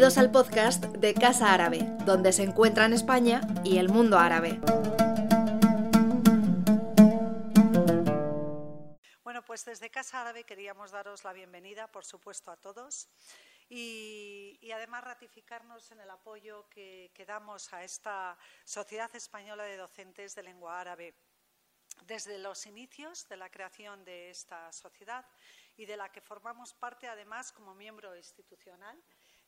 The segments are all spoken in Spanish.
Bienvenidos al podcast de Casa Árabe, donde se encuentran España y el mundo árabe. Bueno, pues desde Casa Árabe queríamos daros la bienvenida, por supuesto, a todos y, además ratificarnos en el apoyo que, que damos a esta Sociedad Española de Docentes de Lengua Árabe desde los inicios de la creación de esta sociedad y de la que formamos parte además como miembro institucional.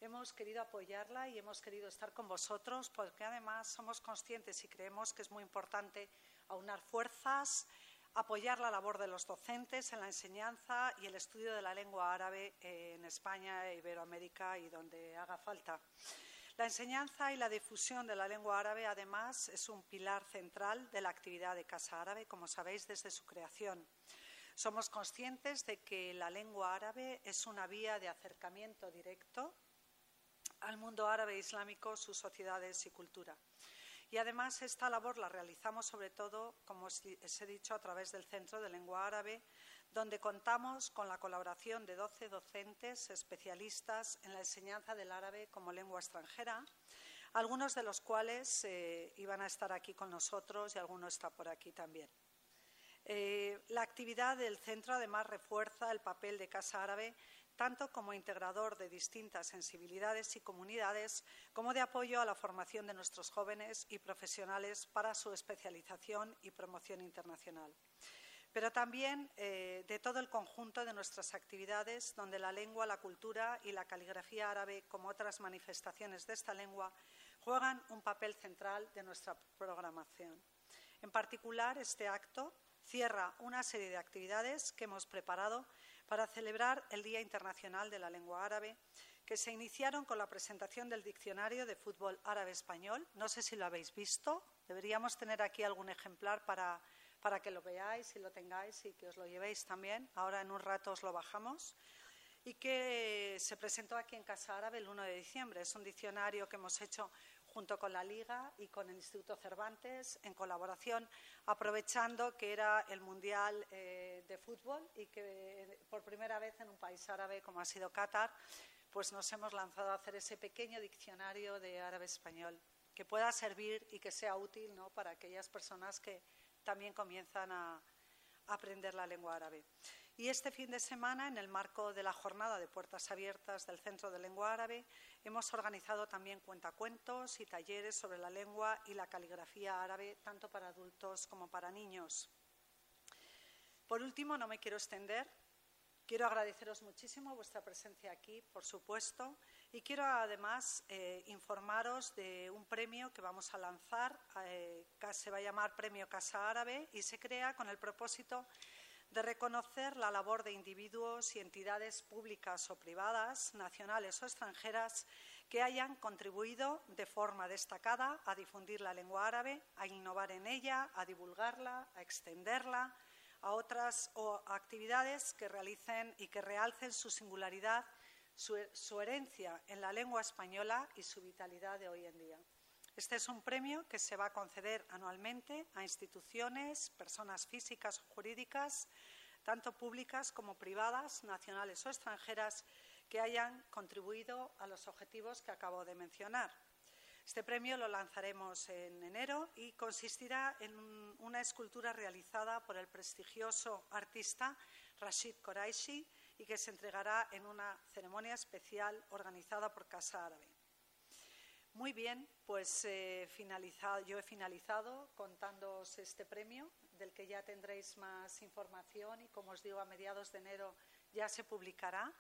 Hemos querido apoyarla y hemos querido estar con vosotros porque además somos conscientes y creemos que es muy importante aunar fuerzas, apoyar la labor de los docentes en la enseñanza y el estudio de la lengua árabe en España, e Iberoamérica y donde haga falta. La enseñanza y la difusión de la lengua árabe, además, es un pilar central de la actividad de Casa Árabe, como sabéis, desde su creación. Somos conscientes de que la lengua árabe es una vía de acercamiento directo al mundo árabe islámico, sus sociedades y cultura. Y además esta labor la realizamos sobre todo, como os he dicho, a través del Centro de Lengua Árabe, donde contamos con la colaboración de 12 docentes especialistas en la enseñanza del árabe como lengua extranjera, algunos de los cuales eh, iban a estar aquí con nosotros y alguno está por aquí también. Eh, la actividad del centro además refuerza el papel de Casa Árabe tanto como integrador de distintas sensibilidades y comunidades, como de apoyo a la formación de nuestros jóvenes y profesionales para su especialización y promoción internacional. Pero también eh, de todo el conjunto de nuestras actividades, donde la lengua, la cultura y la caligrafía árabe, como otras manifestaciones de esta lengua, juegan un papel central de nuestra programación. En particular, este acto cierra una serie de actividades que hemos preparado para celebrar el Día Internacional de la Lengua Árabe, que se iniciaron con la presentación del Diccionario de Fútbol Árabe-Español. No sé si lo habéis visto. Deberíamos tener aquí algún ejemplar para, para que lo veáis y lo tengáis y que os lo llevéis también. Ahora en un rato os lo bajamos y que se presentó aquí en Casa Árabe el 1 de diciembre. Es un diccionario que hemos hecho junto con la Liga y con el Instituto Cervantes en colaboración, aprovechando que era el Mundial eh, de Fútbol y que por primera vez en un país árabe como ha sido Qatar, pues nos hemos lanzado a hacer ese pequeño diccionario de árabe-español que pueda servir y que sea útil ¿no? para aquellas personas que también comienzan a aprender la lengua árabe. Y este fin de semana, en el marco de la jornada de puertas abiertas del Centro de Lengua Árabe, hemos organizado también cuentacuentos y talleres sobre la lengua y la caligrafía árabe, tanto para adultos como para niños. Por último, no me quiero extender. Quiero agradeceros muchísimo vuestra presencia aquí, por supuesto, y quiero además eh, informaros de un premio que vamos a lanzar, eh, se va a llamar Premio Casa Árabe y se crea con el propósito de reconocer la labor de individuos y entidades públicas o privadas, nacionales o extranjeras, que hayan contribuido de forma destacada a difundir la lengua árabe, a innovar en ella, a divulgarla, a extenderla a otras actividades que realicen y que realcen su singularidad, su herencia en la lengua española y su vitalidad de hoy en día. Este es un premio que se va a conceder anualmente a instituciones, personas físicas o jurídicas, tanto públicas como privadas, nacionales o extranjeras, que hayan contribuido a los objetivos que acabo de mencionar. Este premio lo lanzaremos en enero y consistirá en una escultura realizada por el prestigioso artista Rashid Koraishi y que se entregará en una ceremonia especial organizada por Casa Árabe. Muy bien, pues eh, yo he finalizado contándoos este premio, del que ya tendréis más información y, como os digo, a mediados de enero ya se publicará.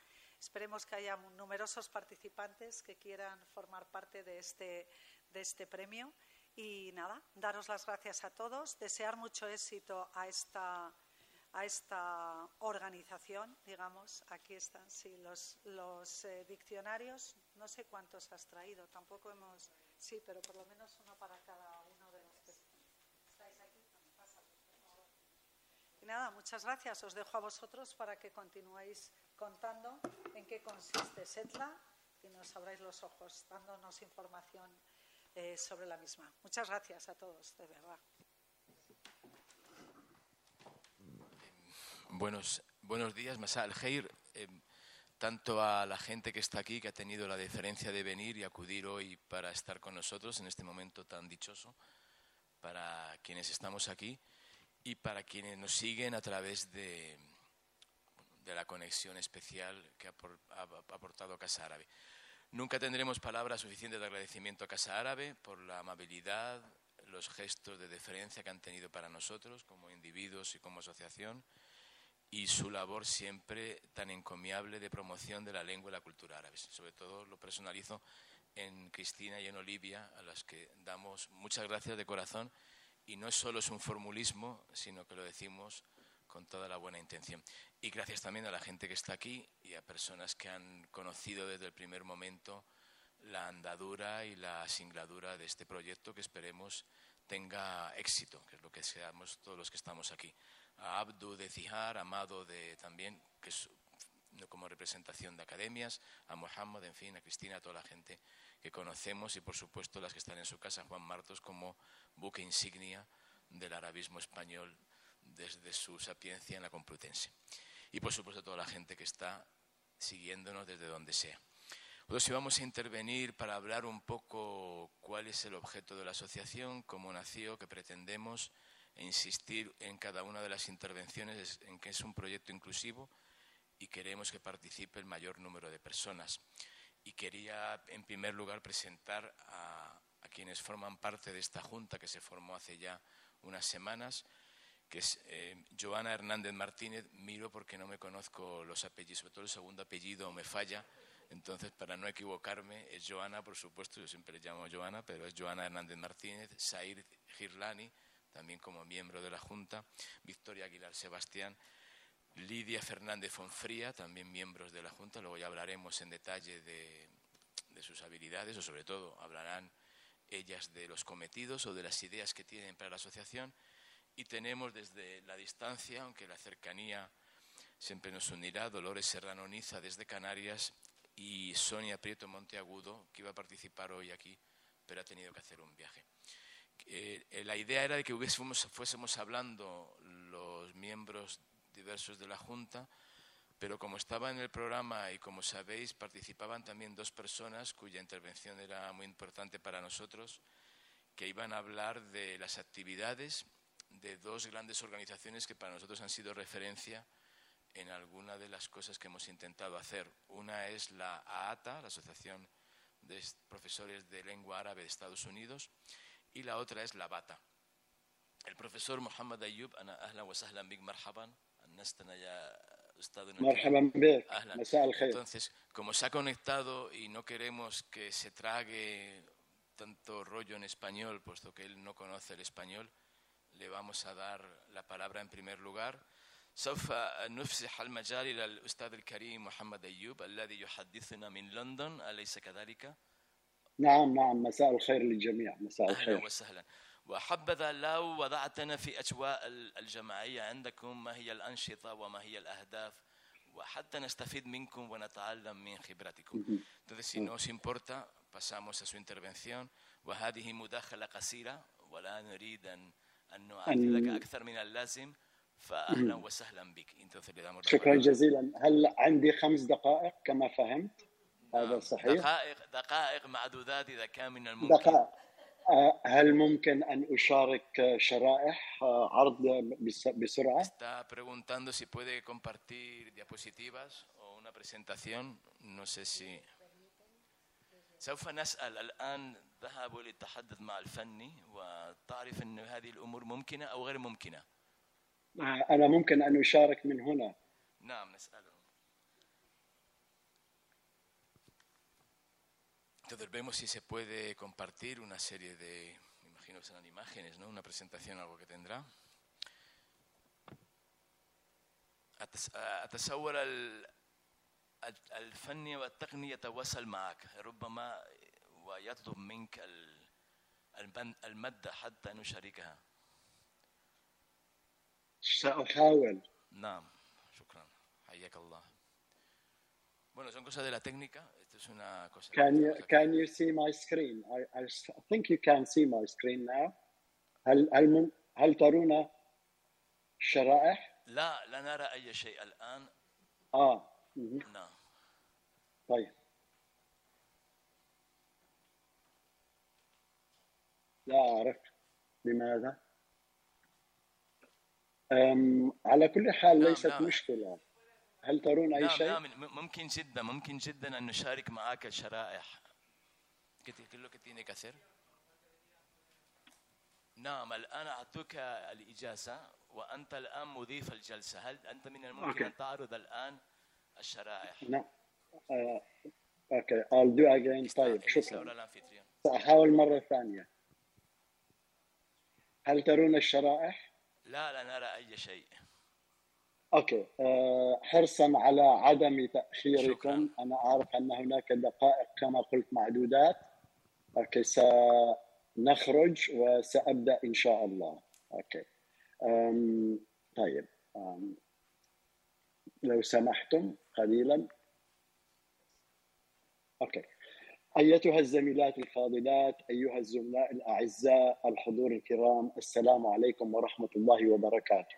Esperemos que haya numerosos participantes que quieran formar parte de este, de este premio. Y nada, daros las gracias a todos, desear mucho éxito a esta a esta organización, digamos, aquí están, sí, los, los eh, diccionarios, no sé cuántos has traído, tampoco hemos, sí, pero por lo menos uno para cada uno de los que estáis aquí. Y nada, muchas gracias. Os dejo a vosotros para que continuéis contando en qué consiste SETLA y nos abráis los ojos dándonos información eh, sobre la misma. Muchas gracias a todos, de verdad. Buenos, buenos días, Masa al Heir. Eh, tanto a la gente que está aquí, que ha tenido la deferencia de venir y acudir hoy para estar con nosotros en este momento tan dichoso, para quienes estamos aquí y para quienes nos siguen a través de, de la conexión especial que ha aportado Casa Árabe. Nunca tendremos palabras suficientes de agradecimiento a Casa Árabe por la amabilidad, los gestos de deferencia que han tenido para nosotros como individuos y como asociación y su labor siempre tan encomiable de promoción de la lengua y la cultura árabe. Sobre todo lo personalizo en Cristina y en Olivia, a las que damos muchas gracias de corazón y no solo es un formulismo, sino que lo decimos con toda la buena intención. Y gracias también a la gente que está aquí y a personas que han conocido desde el primer momento la andadura y la singladura de este proyecto que esperemos tenga éxito, que es lo que seamos todos los que estamos aquí. A Abdu de Zihar, Amado de también, que es como representación de academias, a Mohamed, en fin, a Cristina, a toda la gente que conocemos y por supuesto las que están en su casa, Juan Martos, como buque insignia del arabismo español desde su sapiencia en la Complutense. Y por supuesto toda la gente que está siguiéndonos desde donde sea. Entonces, si vamos a intervenir para hablar un poco cuál es el objeto de la asociación, cómo nació, qué pretendemos, e insistir en cada una de las intervenciones en que es un proyecto inclusivo y queremos que participe el mayor número de personas. Y quería, en primer lugar, presentar a, a quienes forman parte de esta junta que se formó hace ya unas semanas que es eh, Joana Hernández Martínez, miro porque no me conozco los apellidos, sobre todo el segundo apellido me falla, entonces para no equivocarme es Joana, por supuesto, yo siempre le llamo Joana, pero es Joana Hernández Martínez, Sair Girlani, también como miembro de la Junta, Victoria Aguilar Sebastián, Lidia Fernández Fonfría, también miembros de la Junta, luego ya hablaremos en detalle de, de sus habilidades, o sobre todo hablarán ellas de los cometidos o de las ideas que tienen para la asociación, y tenemos desde la distancia, aunque la cercanía siempre nos unirá, Dolores Serrano Niza desde Canarias y Sonia Prieto Monteagudo, que iba a participar hoy aquí, pero ha tenido que hacer un viaje. Eh, eh, la idea era de que fuésemos hablando los miembros diversos de la Junta, pero como estaba en el programa y como sabéis, participaban también dos personas cuya intervención era muy importante para nosotros, que iban a hablar de las actividades de dos grandes organizaciones que para nosotros han sido referencia en alguna de las cosas que hemos intentado hacer. Una es la AATA, la Asociación de Profesores de Lengua Árabe de Estados Unidos, y la otra es la BATA. El profesor Mohamed Ayub, Entonces, como se ha conectado y no queremos que se trague tanto rollo en español, puesto que él no conoce el español, le vamos a dar la palabra en primer lugar. سوف نفسح المجال إلى الأستاذ الكريم محمد أيوب الذي يحدثنا من لندن أليس كذلك؟ نعم نعم مساء الخير للجميع مساء الخير أهلا وسهلا وحبذا لو وضعتنا في أجواء الجماعية عندكم ما هي الأنشطة وما هي الأهداف وحتى نستفيد منكم ونتعلم من خبراتكم. Entonces, si no os importa, pasamos a su intervención. وهذه مداخلة قصيرة ولا نريد أن أن لك أكثر من اللازم فأهلا وسهلا بك. damos شكرا جزيلا. هل عندي خمس دقائق كما فهمت؟ هذا صحيح. دقائق دقائق معدودات إذا كان من الممكن. دقائق. هل ممكن أن أشارك شرائح عرض بسرعة؟ Está preguntando si puede compartir diapositivas o una presentación. No sé si سوف نسأل الآن ذهب للتحدث مع الفني وتعرف أن هذه الأمور ممكنة أو غير ممكنة أنا ممكن أن أشارك من هنا نعم نسأله Entonces vemos si se puede compartir una serie de, me imagino que serán imágenes, ¿no? Una presentación, algo que tendrá. أتصور الفني والتقني يتواصل معك ربما ويطلب منك المادة حتى نشاركها سأحاول نعم شكرا حياك الله Bueno, son cosas de la técnica. Esto es una cosa. Can you can you see my screen? I, I think you can see my screen now. هل هل هل ترون شرائح؟ لا لا نرى أي شيء الآن. آه نعم. طيب. لا أعرف. لماذا؟ أم على كل حال نعم، ليست نعم. مشكلة. هل ترون أي نعم شيء؟ نعم. ممكن جدا ممكن جدا أن نشارك معك الشرائح ¿Qué te- qué es lo que tiene que hacer? نعم الآن أعطوك الإجازة وأنت الآن مضيف الجلسة. هل أنت من الممكن أوكي. أن تعرض الآن الشرائح؟ نعم آه، أوكي I'll do again. طيب شكرا. سأحاول مرة ثانية. هل ترون الشرائح؟ لا لا نرى أي شيء. أوكي أه حرصا على عدم تأخيركم. شكراً. أنا أعرف أن هناك دقائق كما قلت معدودات. أوكي سنخرج وسأبدأ إن شاء الله. أوكي أم طيب أم لو سمحتم. قليلا. أوكي. أيتها الزميلات الفاضلات أيها الزملاء الأعزاء الحضور الكرام السلام عليكم ورحمة الله وبركاته.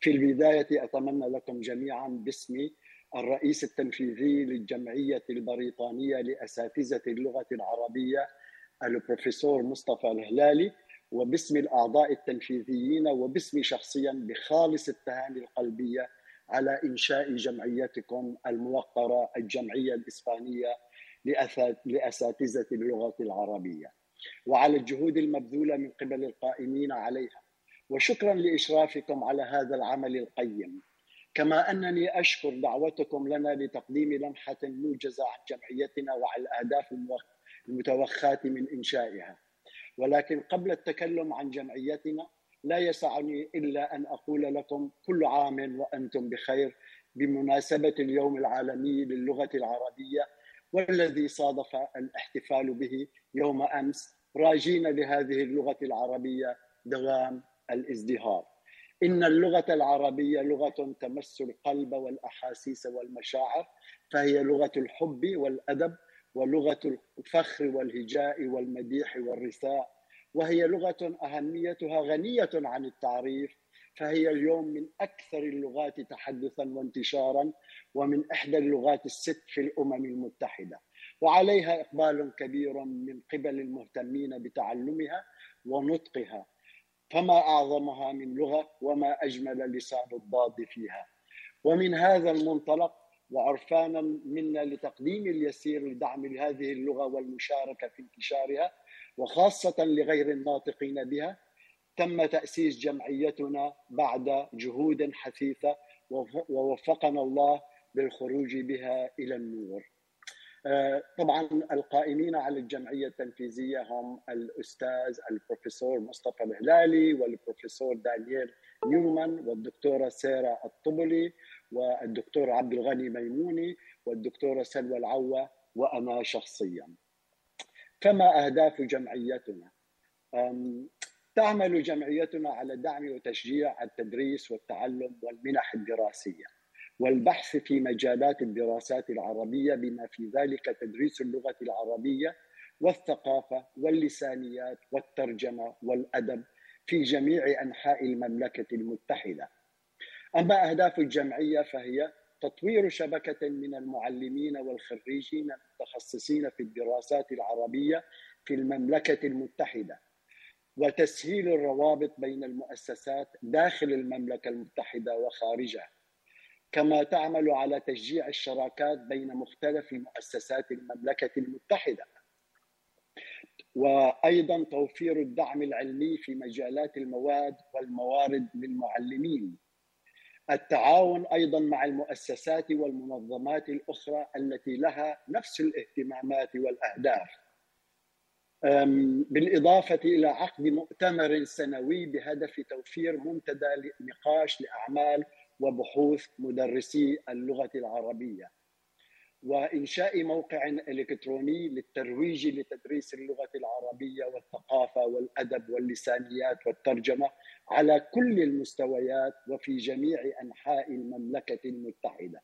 في البداية أتمنى لكم جميعا باسم الرئيس التنفيذي للجمعية البريطانية لأساتذة اللغة العربية البروفيسور مصطفى الهلالي وباسم الأعضاء التنفيذيين وباسمي شخصيا بخالص التهاني القلبية على إنشاء جمعيتكم الموقرة الجمعية الإسبانية لأثا- لأساتذة اللغة العربية. وعلى الجهود المبذولة من قبل القائمين عليها. وشكرا لإشرافكم على هذا العمل القيم. كما أنني أشكر دعوتكم لنا لتقديم لمحة موجزة عن جمعيتنا وعن الأهداف المتوخاة من إنشائها. ولكن قبل التكلم عن جمعيتنا لا يسعني إلا أن أقول لكم كل عام وأنتم بخير بمناسبة اليوم العالمي للغة العربية والذي صادف الاحتفال به يوم أمس راجين لهذه اللغة العربية دوام الازدهار. إن اللغة العربية لغة تمس القلب والأحاسيس والمشاعر فهي لغة الحب والأدب ولغة الفخر والهجاء والمديح والرثاء وهي لغة أهميتها غنية عن التعريف فهي اليوم من أكثر اللغات تحدثا وانتشارا ومن إحدى اللغات الست في الأمم المتحدة. وعليها إقبال كبير من قبل المهتمين بتعلمها ونطقها. فما أعظمها من لغة وما أجمل لسان الضاد فيها. ومن هذا المنطلق وعرفانا منا لتقديم اليسير لدعم هذه اللغة والمشاركة في انتشارها وخاصة لغير الناطقين بها تم تأسيس جمعيتنا بعد جهود حثيثة ووفقنا الله بالخروج بها إلى النور. آه، طبعا القائمين على الجمعية التنفيذية هم الأستاذ البروفيسور مصطفى الهلالي والبروفيسور دانييل نيومان والدكتورة سيرا الطبلي والدكتور عبد الغني ميموني والدكتورة سلوى العوة وأنا شخصيا. كما أهداف جمعيتنا. تعمل جمعيتنا على دعم وتشجيع التدريس والتعلم والمنح الدراسية والبحث في مجالات الدراسات العربية بما في ذلك تدريس اللغة العربية والثقافة واللسانيات والترجمة والأدب في جميع أنحاء المملكة المتحدة. أما أهداف الجمعية فهي تطوير شبكة من المعلمين والخريجين المتخصصين في الدراسات العربية في المملكة المتحدة وتسهيل الروابط بين المؤسسات داخل المملكة المتحدة وخارجها كما تعمل على تشجيع الشراكات بين مختلف مؤسسات المملكة المتحدة. وأيضا توفير الدعم العلمي في مجالات المواد والموارد للمعلمين. التعاون أيضا مع المؤسسات والمنظمات الأخرى التي لها نفس الاهتمامات والأهداف. بالإضافة إلى عقد مؤتمر سنوي بهدف توفير منتدى نقاش لأعمال وبحوث مدرسي اللغة العربية وإنشاء موقع إلكتروني للترويج لتدريس اللغة العربية والثقافة والأدب واللسانيات والترجمة على كل المستويات وفي جميع أنحاء المملكة المتحدة.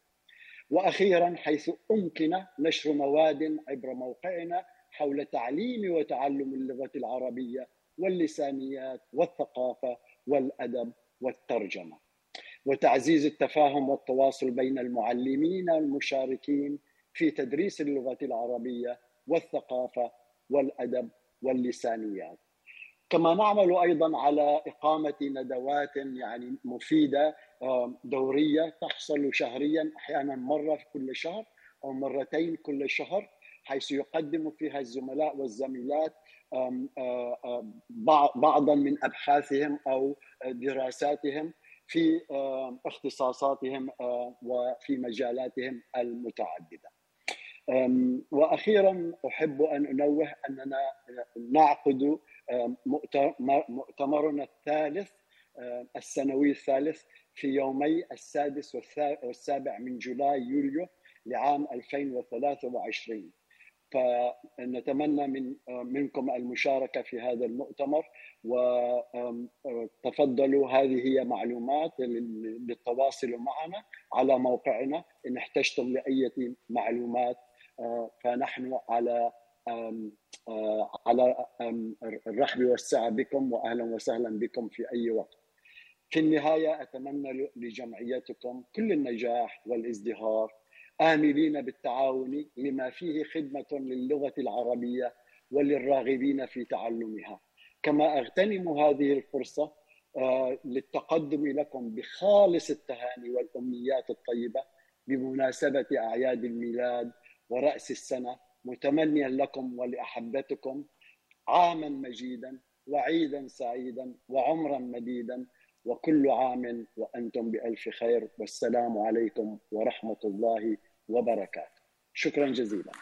وأخيرا حيث أمكن نشر مواد عبر موقعنا حول تعليم وتعلم اللغة العربية واللسانيات والثقافة والأدب والترجمة. وتعزيز التفاهم والتواصل بين المعلمين المشاركين في تدريس اللغة العربية والثقافة والأدب واللسانيات كما نعمل أيضا على إقامة ندوات يعني مفيدة دورية تحصل شهريا أحيانا مرة في كل شهر أو مرتين كل شهر حيث يقدم فيها الزملاء والزميلات بعضا من أبحاثهم أو دراساتهم في اختصاصاتهم وفي مجالاتهم المتعددة. وأخيرا أحب أن أنوه أننا نعقد مؤتمرنا الثالث السنوي الثالث في يومي السادس والسابع من جولاي يوليو لعام 2023 فنتمنى من منكم المشاركة في هذا المؤتمر وتفضلوا هذه هي معلومات للتواصل معنا على موقعنا. إن احتجتم لأي معلومات فنحن على على الرحب والسعة بكم واهلا وسهلا بكم في أي وقت. في النهاية أتمنى لجمعيتكم كل النجاح والازدهار آملين بالتعاون لما فيه خدمة للغة العربية وللراغبين في تعلمها كما أغتنم هذه الفرصة للتقدم لكم بخالص التهاني والأمنيات الطيبة بمناسبة أعياد الميلاد ورأس السنة متمنيا لكم ولأحبتكم عاما مجيدا وعيدا سعيدا وعمرا مديدا وكل عام وأنتم بألف خير والسلام عليكم ورحمة الله وبركاته. شكرا جزيلا.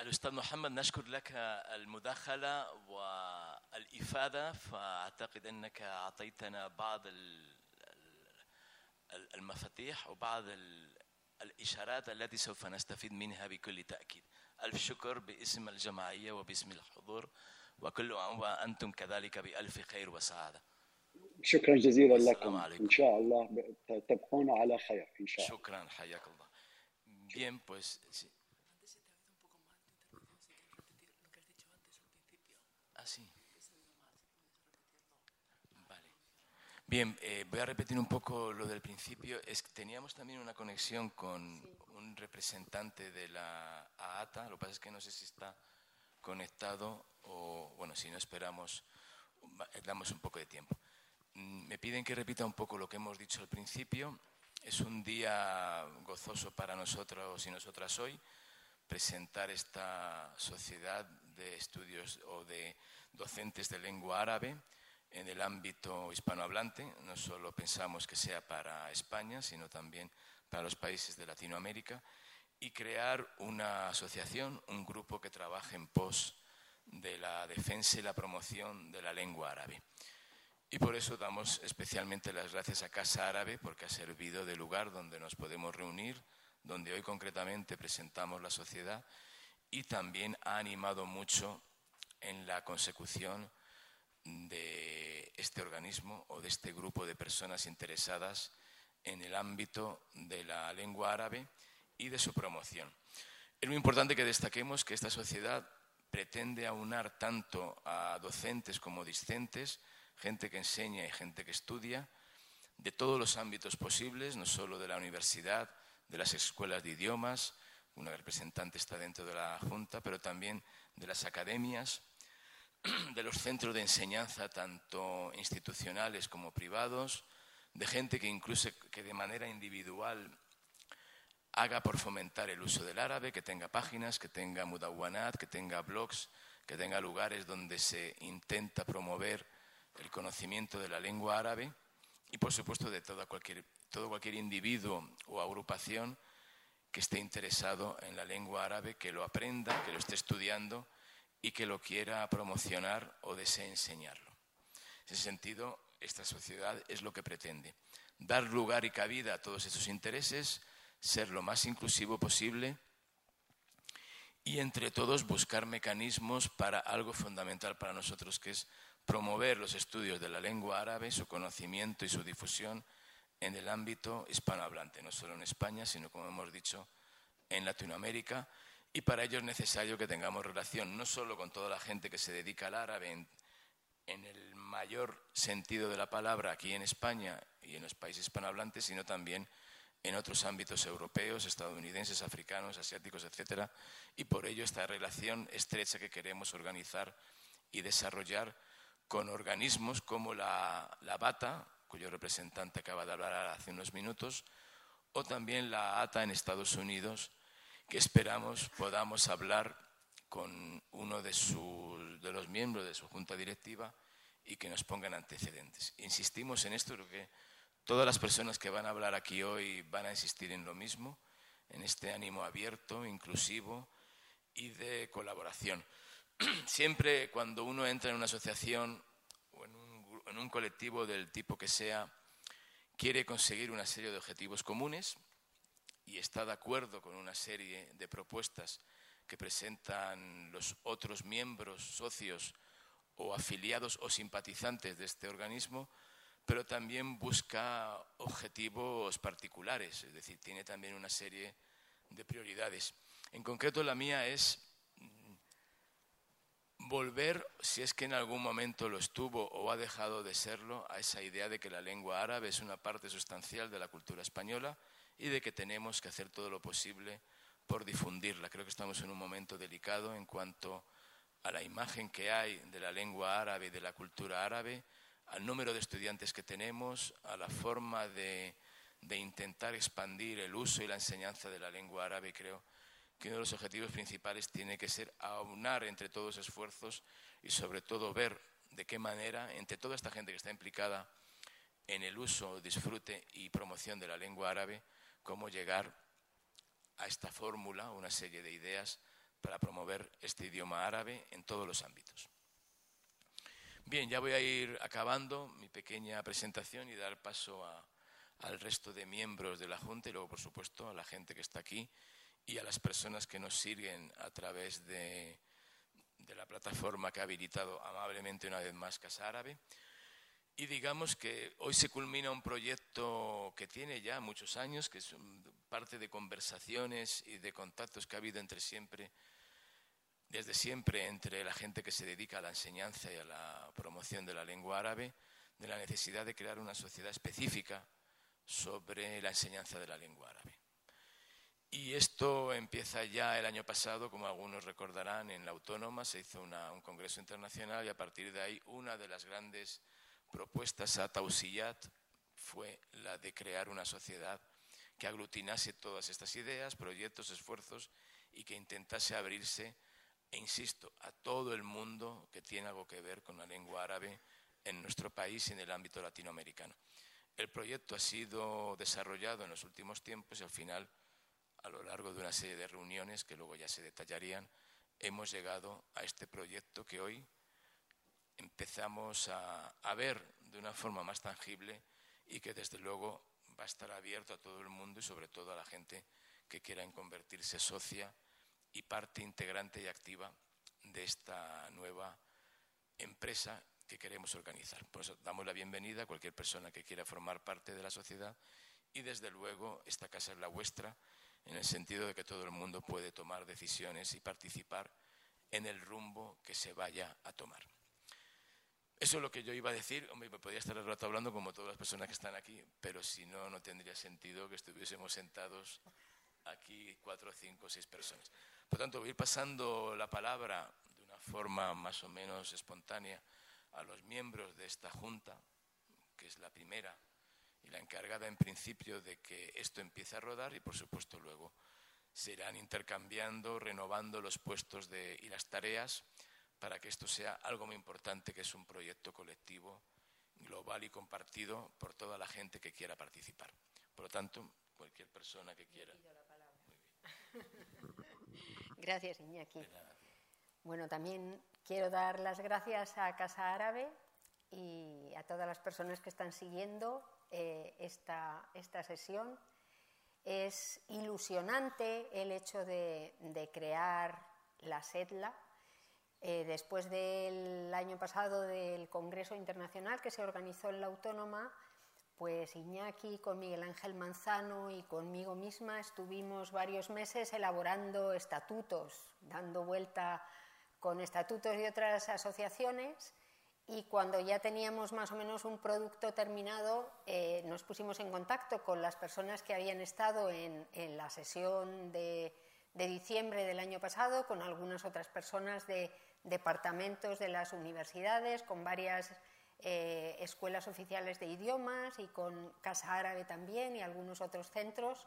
الأستاذ محمد نشكر لك المداخلة والإفادة فأعتقد أنك أعطيتنا بعض المفاتيح وبعض الإشارات التي سوف نستفيد منها بكل تأكيد. ألف شكر باسم الجماعية وباسم الحضور وكل وأنتم كذلك بألف خير وسعادة. شكرا جزيلا لكم. عليكم. إن شاء الله تبقون على خير إن شاء الله. شكرا حياك الله. Bien, pues Bien, eh, voy a repetir un poco lo del principio. Es que teníamos también una conexión con un representante de la AATA. Lo que pasa es que no sé si está conectado o, bueno, si no esperamos, damos un poco de tiempo. Me piden que repita un poco lo que hemos dicho al principio. Es un día gozoso para nosotros y nosotras hoy presentar esta sociedad de estudios o de docentes de lengua árabe en el ámbito hispanohablante. No solo pensamos que sea para España, sino también para los países de Latinoamérica y crear una asociación, un grupo que trabaje en pos de la defensa y la promoción de la lengua árabe. Y por eso damos especialmente las gracias a Casa Árabe, porque ha servido de lugar donde nos podemos reunir, donde hoy concretamente presentamos la sociedad y también ha animado mucho en la consecución de este organismo o de este grupo de personas interesadas en el ámbito de la lengua árabe y de su promoción. Es muy importante que destaquemos que esta sociedad pretende aunar tanto a docentes como discentes, gente que enseña y gente que estudia, de todos los ámbitos posibles, no solo de la universidad, de las escuelas de idiomas, una representante está dentro de la Junta, pero también de las academias, de los centros de enseñanza, tanto institucionales como privados, de gente que incluso que de manera individual haga por fomentar el uso del árabe, que tenga páginas, que tenga mudawanat, que tenga blogs, que tenga lugares donde se intenta promover el conocimiento de la lengua árabe y, por supuesto, de todo cualquier, todo cualquier individuo o agrupación que esté interesado en la lengua árabe, que lo aprenda, que lo esté estudiando y que lo quiera promocionar o desee enseñarlo. En ese sentido, esta sociedad es lo que pretende, dar lugar y cabida a todos estos intereses, ser lo más inclusivo posible y entre todos buscar mecanismos para algo fundamental para nosotros, que es promover los estudios de la lengua árabe, su conocimiento y su difusión en el ámbito hispanohablante, no solo en España, sino, como hemos dicho, en Latinoamérica. Y para ello es necesario que tengamos relación no solo con toda la gente que se dedica al árabe en el mayor sentido de la palabra aquí en España y en los países hispanohablantes, sino también en otros ámbitos europeos, estadounidenses, africanos, asiáticos, etcétera, y por ello esta relación estrecha que queremos organizar y desarrollar con organismos como la, la BATA, cuyo representante acaba de hablar hace unos minutos, o también la ATA en Estados Unidos, que esperamos podamos hablar con uno de, de los miembros de su junta directiva y que nos pongan antecedentes. Insistimos en esto porque todas las personas que van a hablar aquí hoy van a insistir en lo mismo, en este ánimo abierto, inclusivo y de colaboración. Siempre cuando uno entra en una asociación o en un, en un colectivo del tipo que sea, quiere conseguir una serie de objetivos comunes y está de acuerdo con una serie de propuestas que presentan los otros miembros, socios o afiliados o simpatizantes de este organismo, pero también busca objetivos particulares, es decir, tiene también una serie de prioridades. En concreto, la mía es volver, si es que en algún momento lo estuvo o ha dejado de serlo, a esa idea de que la lengua árabe es una parte sustancial de la cultura española y de que tenemos que hacer todo lo posible por difundirla. Creo que estamos en un momento delicado en cuanto a la imagen que hay de la lengua árabe de la cultura árabe, al número de estudiantes que tenemos, a la forma de, de intentar expandir el uso y la enseñanza de la lengua árabe. Creo que uno de los objetivos principales tiene que ser aunar entre todos esfuerzos y sobre todo ver de qué manera, entre toda esta gente que está implicada en el uso, disfrute y promoción de la lengua árabe, cómo llegar a esta fórmula, una serie de ideas para promover este idioma árabe en todos los ámbitos. Bien, ya voy a ir acabando mi pequeña presentación y dar paso al resto de miembros de la Junta y luego, por supuesto, a la gente que está aquí y a las personas que nos siguen a través de, la plataforma que ha habilitado amablemente una vez más Casa Árabe. Y digamos que hoy se culmina un proyecto que tiene ya muchos años, que es parte de conversaciones y de contactos que ha habido entre siempre, desde siempre entre la gente que se dedica a la enseñanza y a la promoción de la lengua árabe, de la necesidad de crear una sociedad específica sobre la enseñanza de la lengua árabe. Y esto empieza ya el año pasado, como algunos recordarán, en la Autónoma se hizo un congreso internacional y a partir de ahí una de las grandes propuestas a Tausiyat fue la de crear una sociedad que aglutinase todas estas ideas, proyectos, esfuerzos y que intentase abrirse, e insisto, a todo el mundo que tiene algo que ver con la lengua árabe en nuestro país y en el ámbito latinoamericano. El proyecto ha sido desarrollado en los últimos tiempos y al final a lo largo de una serie de reuniones que luego ya se detallarían, hemos llegado a este proyecto que hoy empezamos a, ver de una forma más tangible y que desde luego va a estar abierto a todo el mundo y sobre todo a la gente que quiera convertirse socia y parte integrante y activa de esta nueva empresa que queremos organizar. Por eso damos la bienvenida a cualquier persona que quiera formar parte de la sociedad y desde luego esta casa es la vuestra en el sentido de que todo el mundo puede tomar decisiones y participar en el rumbo que se vaya a tomar. Eso es lo que yo iba a decir. Hombre, me podría estar el rato hablando como todas las personas que están aquí, pero si no, no tendría sentido que estuviésemos sentados aquí cuatro, cinco, seis personas. Por tanto, voy a ir pasando la palabra de una forma más o menos espontánea a los miembros de esta junta, que es la primera y la encargada en principio de que esto empiece a rodar y por supuesto luego se irán intercambiando, renovando los puestos y las tareas para que esto sea algo muy importante, que es un proyecto colectivo, global y compartido por toda la gente que quiera participar. Por lo tanto, cualquier persona que quiera. Gracias, Iñaki. Bueno, también quiero dar las gracias a Casa Árabe y a todas las personas que están siguiendo eh, esta, esta, sesión. Es ilusionante el hecho de, crear la SEDLA. Eh, después del año pasado del Congreso Internacional que se organizó en la Autónoma, pues Iñaki con Miguel Ángel Manzano y conmigo misma estuvimos varios meses elaborando estatutos, dando vuelta con estatutos de otras asociaciones y cuando ya teníamos más o menos un producto terminado, eh, nos pusimos en contacto con las personas que habían estado en, la sesión de, diciembre del año pasado, con algunas otras personas de departamentos de las universidades, con varias eh, escuelas oficiales de idiomas y con Casa Árabe también y algunos otros centros.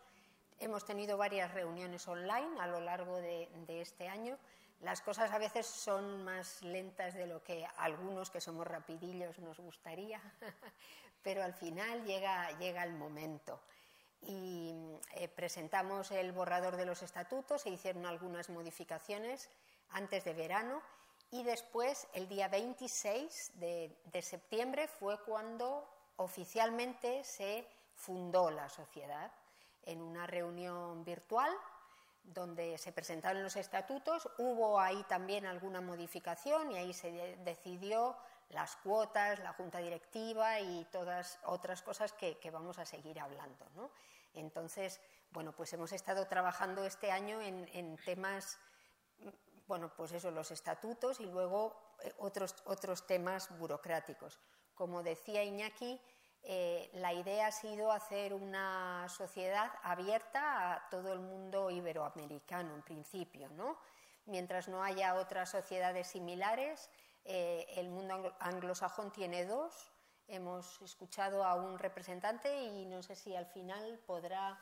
Hemos tenido varias reuniones online a lo largo de este año las cosas a veces son más lentas de lo que algunos que somos rapidillos nos gustaría, pero al final llega, llega el momento. Y eh, presentamos el borrador de los estatutos, se hicieron algunas modificaciones antes de verano y después, el día 26 de, de septiembre, fue cuando oficialmente se fundó la sociedad en una reunión virtual donde se presentaron los estatutos, hubo ahí también alguna modificación y ahí se decidió las cuotas, la junta directiva y todas otras cosas que, vamos a seguir hablando. Entonces, bueno, pues hemos estado trabajando este año en, temas, bueno, pues eso, los estatutos y luego eh, otros, otros temas burocráticos. Como decía Iñaki, eh, la idea ha sido hacer una sociedad abierta a todo el mundo iberoamericano en principio, ¿no? Mientras no haya otras sociedades similares, eh, el mundo anglosajón tiene dos. Hemos escuchado a un representante y no sé si al final podrá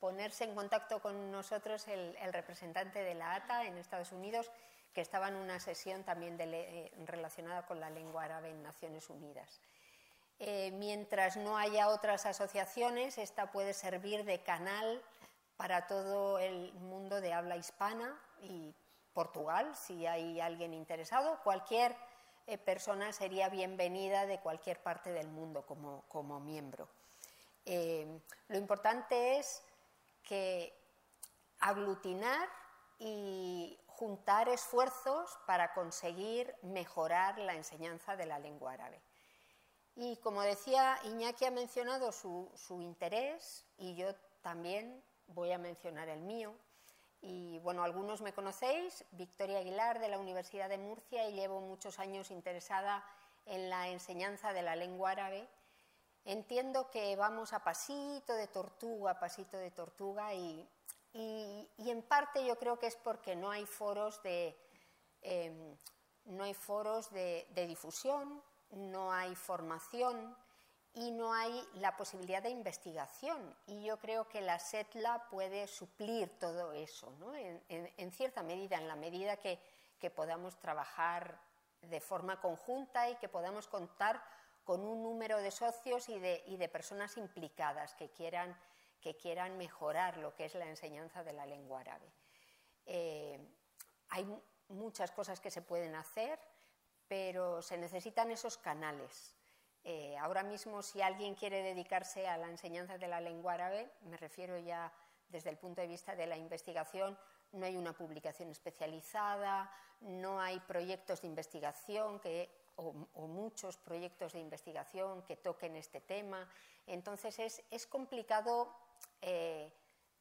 ponerse en contacto con nosotros el, representante de la ATA en Estados Unidos, que estaba en una sesión también relacionada con la lengua árabe en Naciones Unidas. Eh, mientras no haya otras asociaciones, esta puede servir de canal para todo el mundo de habla hispana y Portugal, si hay alguien interesado. Cualquier eh, persona sería bienvenida de cualquier parte del mundo como, miembro. Eh, lo importante es que aglutinar y juntar esfuerzos para conseguir mejorar la enseñanza de la lengua árabe. Y como decía, Iñaki ha mencionado su, interés y yo también voy a mencionar el mío. Y bueno, algunos me conocéis, Victoria Aguilar de la Universidad de Murcia y llevo muchos años interesada en la enseñanza de la lengua árabe. Entiendo que vamos a pasito de tortuga, pasito de tortuga y, en parte yo creo que es porque no hay foros de, em, no hay foros de difusión, no hay formación y no hay la posibilidad de investigación. Y yo creo que la SETLA puede suplir todo eso, ¿no? en, cierta medida, en la medida que, podamos trabajar de forma conjunta y que podamos contar con un número de socios y de, personas implicadas que quieran, que quieran mejorar lo que es la enseñanza de la lengua árabe. Eh, hay muchas cosas que se pueden hacer pero se necesitan esos canales. Eh, ahora mismo, si alguien quiere dedicarse a la enseñanza de la lengua árabe, me refiero ya desde el punto de vista de la investigación, no hay una publicación especializada, no hay proyectos de investigación o, muchos proyectos de investigación que toquen este tema. Entonces es, complicado eh,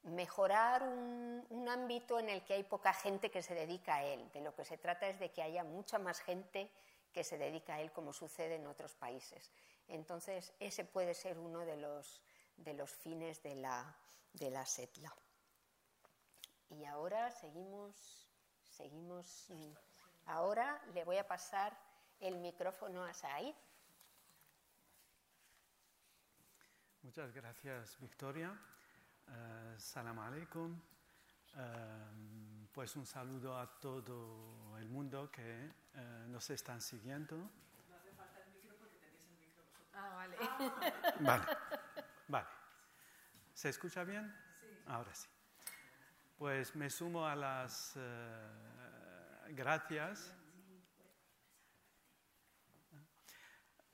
mejorar un, ámbito en el que hay poca gente que se dedica a él. De lo que se trata es de que haya mucha más gente que se dedica a él, como sucede en otros países. Entonces, ese puede ser uno de los, de los fines de la, de la SETLA. Y ahora seguimos, seguimos. Ahora le voy a pasar el micrófono a Said. Muchas gracias, Victoria. Uh, salam alaikum. Eh, pues un saludo a todo el mundo que uh, nos están siguiendo. No hace falta el micro porque tenéis el micro vosotros. Ah, vale. Vale, vale. ¿Se escucha bien? Sí. Ahora sí. Pues me sumo a las uh,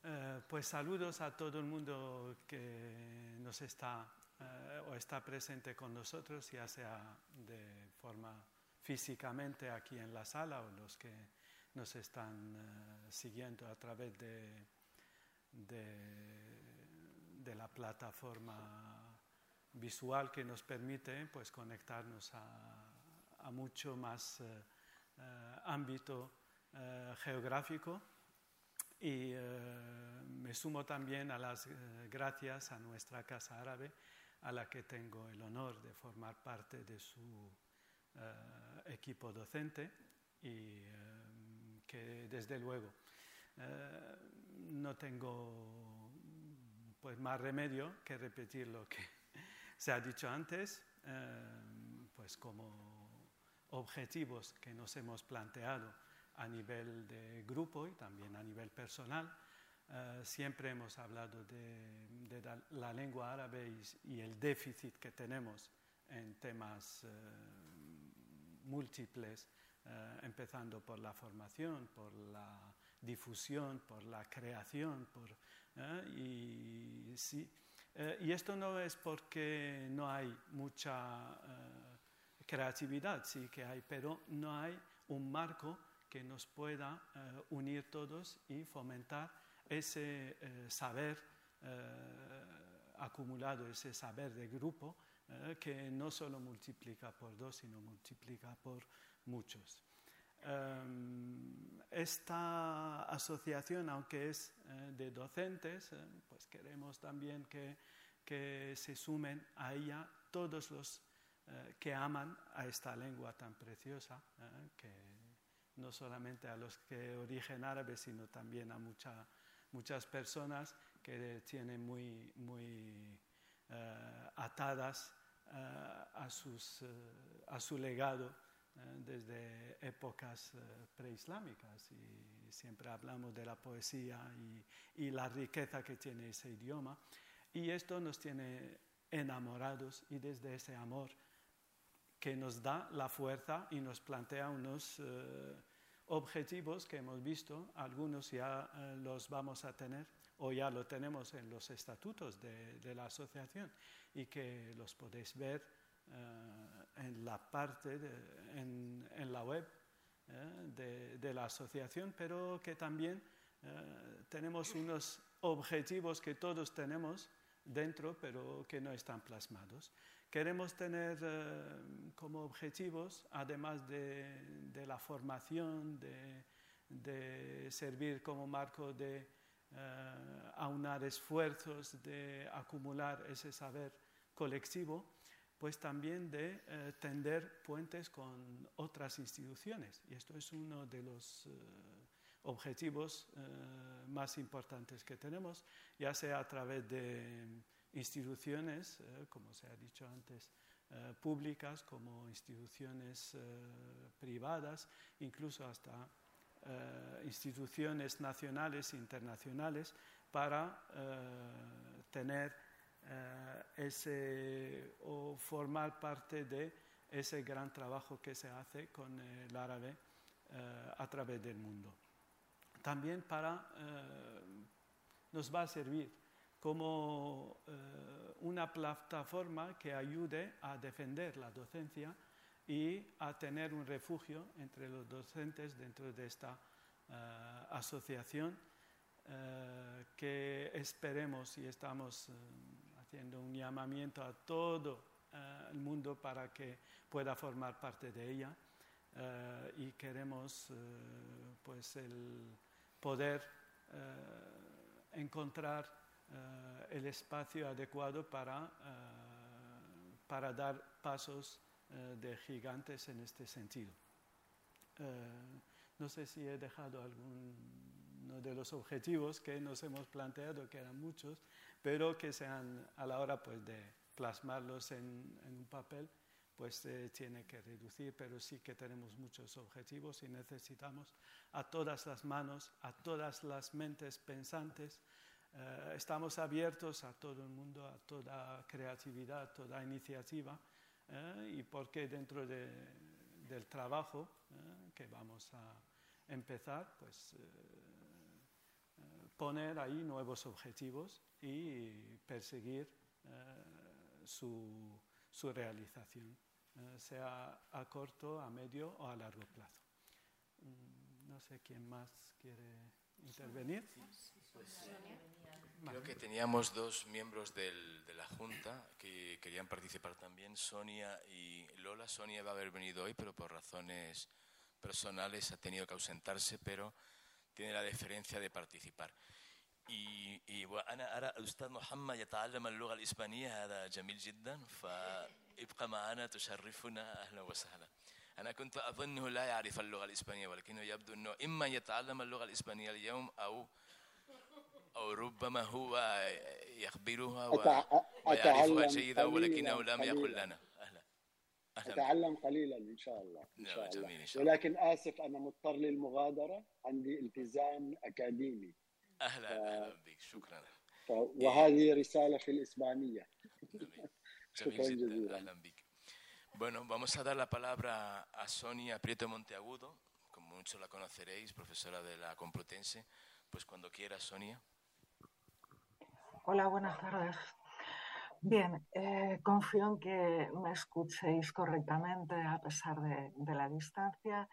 gracias. pues saludos a todo el mundo que nos está eh, o está presente con nosotros, ya sea de forma físicamente aquí en la sala o los que nos están eh, siguiendo a través de, de, la plataforma visual que nos permite pues, conectarnos a, mucho más eh, ámbito geográfico y me sumo también a las gracias a nuestra Casa Árabe, a la que tengo el honor de formar parte de su equipo docente y que desde luego no tengo pues más remedio que repetir lo que se ha dicho antes, eh, pues como objetivos que nos hemos planteado a nivel de grupo y también a nivel personal. Eh, siempre hemos hablado de, la, lengua árabe y, el déficit que tenemos en temas eh, múltiples, empezando por la formación, por la difusión, por la creación, por, y, sí, y esto no es porque no hay mucha creatividad, sí que hay, pero no hay un marco que nos pueda eh, unir todos y fomentar ese eh, saber eh, acumulado, ese saber de grupo que no solo multiplica por dos, sino multiplica por muchos. Em, esta asociación, aunque es de docentes, pues queremos también que, que se sumen a ella todos los que aman a esta lengua tan preciosa, que no solamente a los que origen árabe, sino también a muchas personas que tienen muy, muy eh, atadas a, sus, a, su legado desde épocas preislámicas. Y siempre hablamos de la poesía y, y la riqueza que tiene ese idioma. Y esto nos tiene enamorados y desde ese amor que nos da la fuerza y nos plantea unos eh, objetivos que hemos visto, algunos ya eh, los vamos a tener o ya lo tenemos en los estatutos de, la asociación y que los podéis ver eh, en la parte, en, la web de, de, la asociación, pero que también tenemos unos objetivos que todos tenemos dentro, pero que no están plasmados. Queremos tener eh, como objetivos, además de, la formación, de, servir como marco de eh, aunar esfuerzos, de acumular ese saber colectivo, pues también de eh, tender puentes con otras instituciones. Y esto es uno de los objetivos más importantes que tenemos, ya sea a través de instituciones, eh, como se ha dicho antes, eh, públicas, como instituciones eh, privadas, incluso hasta instituciones nacionales e internacionales, para tener ese o formar parte de ese gran trabajo que se hace con el árabe a través del mundo. También para nos va a servir como eh, una plataforma que ayude a defender la docencia y a tener un refugio entre los docentes dentro de esta eh, asociación eh, que esperemos y estamos haciendo un llamamiento a todo el mundo para que pueda formar parte de ella y queremos pues el poder encontrar eh, el espacio adecuado para, eh, para dar pasos eh, de gigantes en este sentido. no sé si he dejado alguno de los objetivos que nos hemos planteado, que eran muchos, pero que sean a la hora pues, de plasmarlos en, un papel, pues se tiene que reducir, pero sí que tenemos muchos objetivos y necesitamos a todas las manos, a todas las mentes pensantes, eh, estamos abiertos a todo el mundo, a toda creatividad, a toda iniciativa, eh, y porque dentro del trabajo eh, que vamos a empezar, pues poner ahí nuevos objetivos y perseguir su, su, realización, sea a corto, a medio o a largo plazo. Mm, no sé quién más quiere intervenir. Pues, creo que teníamos dos miembros del, de la Junta que querían participar también, Sonia y Lola. Sonia va a haber venido hoy, pero por razones personales ha tenido que ausentarse, pero tiene la deferencia de participar. Y, y وأنا أرى الأستاذ محمد يتعلم اللغة الإسبانية هذا جميل جدا فابقى معنا تشرفنا أهلا وسهلا أنا كنت أظنه لا يعرف اللغة الإسبانية ولكنه يبدو أنه إما يتعلم اللغة الإسبانية اليوم أو أو ربما هو يخبرها ويعرفها جيدا ولكنه لم يقل. لنا. أهلا. أتعلم قليلا إن شاء الله إن نعم، شاء الله. جميل إن شاء الله. ولكن آسف أنا مضطر للمغادرة عندي التزام أكاديمي. أهلا أهلا بك شكرا. ف... وهذه رسالة في الإسبانية. جميل. شكراً جدا. جزيلاً. أهلا بك. Bueno, vamos a dar la palabra a Sonia Prieto Monteagudo, como muchos la conoceréis, profesora de la Complutense. Pues cuando quiera, Sonia. Hola, buenas tardes. Bien, eh, confío en que me escuchéis correctamente a pesar de, de la distancia.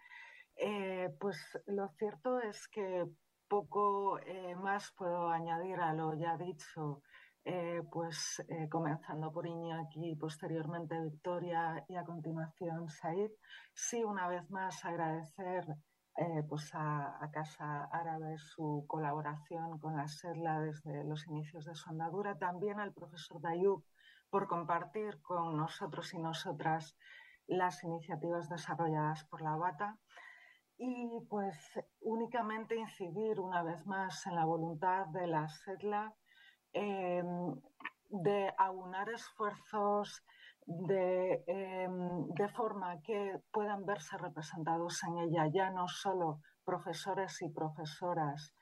Eh, pues lo cierto es que poco eh, más puedo añadir a lo ya dicho, eh, pues eh, comenzando por Iñaki, posteriormente Victoria y a continuación Said. Sí, una vez más agradecer eh, pues a, Casa Árabe su colaboración con la SEDLA desde los inicios de su andadura, también al profesor Dayub por compartir con nosotros y nosotras las iniciativas desarrolladas por la BATA y pues únicamente incidir una vez más en la voluntad de la SEDLA eh, de aunar esfuerzos de, eh, de forma que puedan verse representados en ella ya no solo profesores y profesoras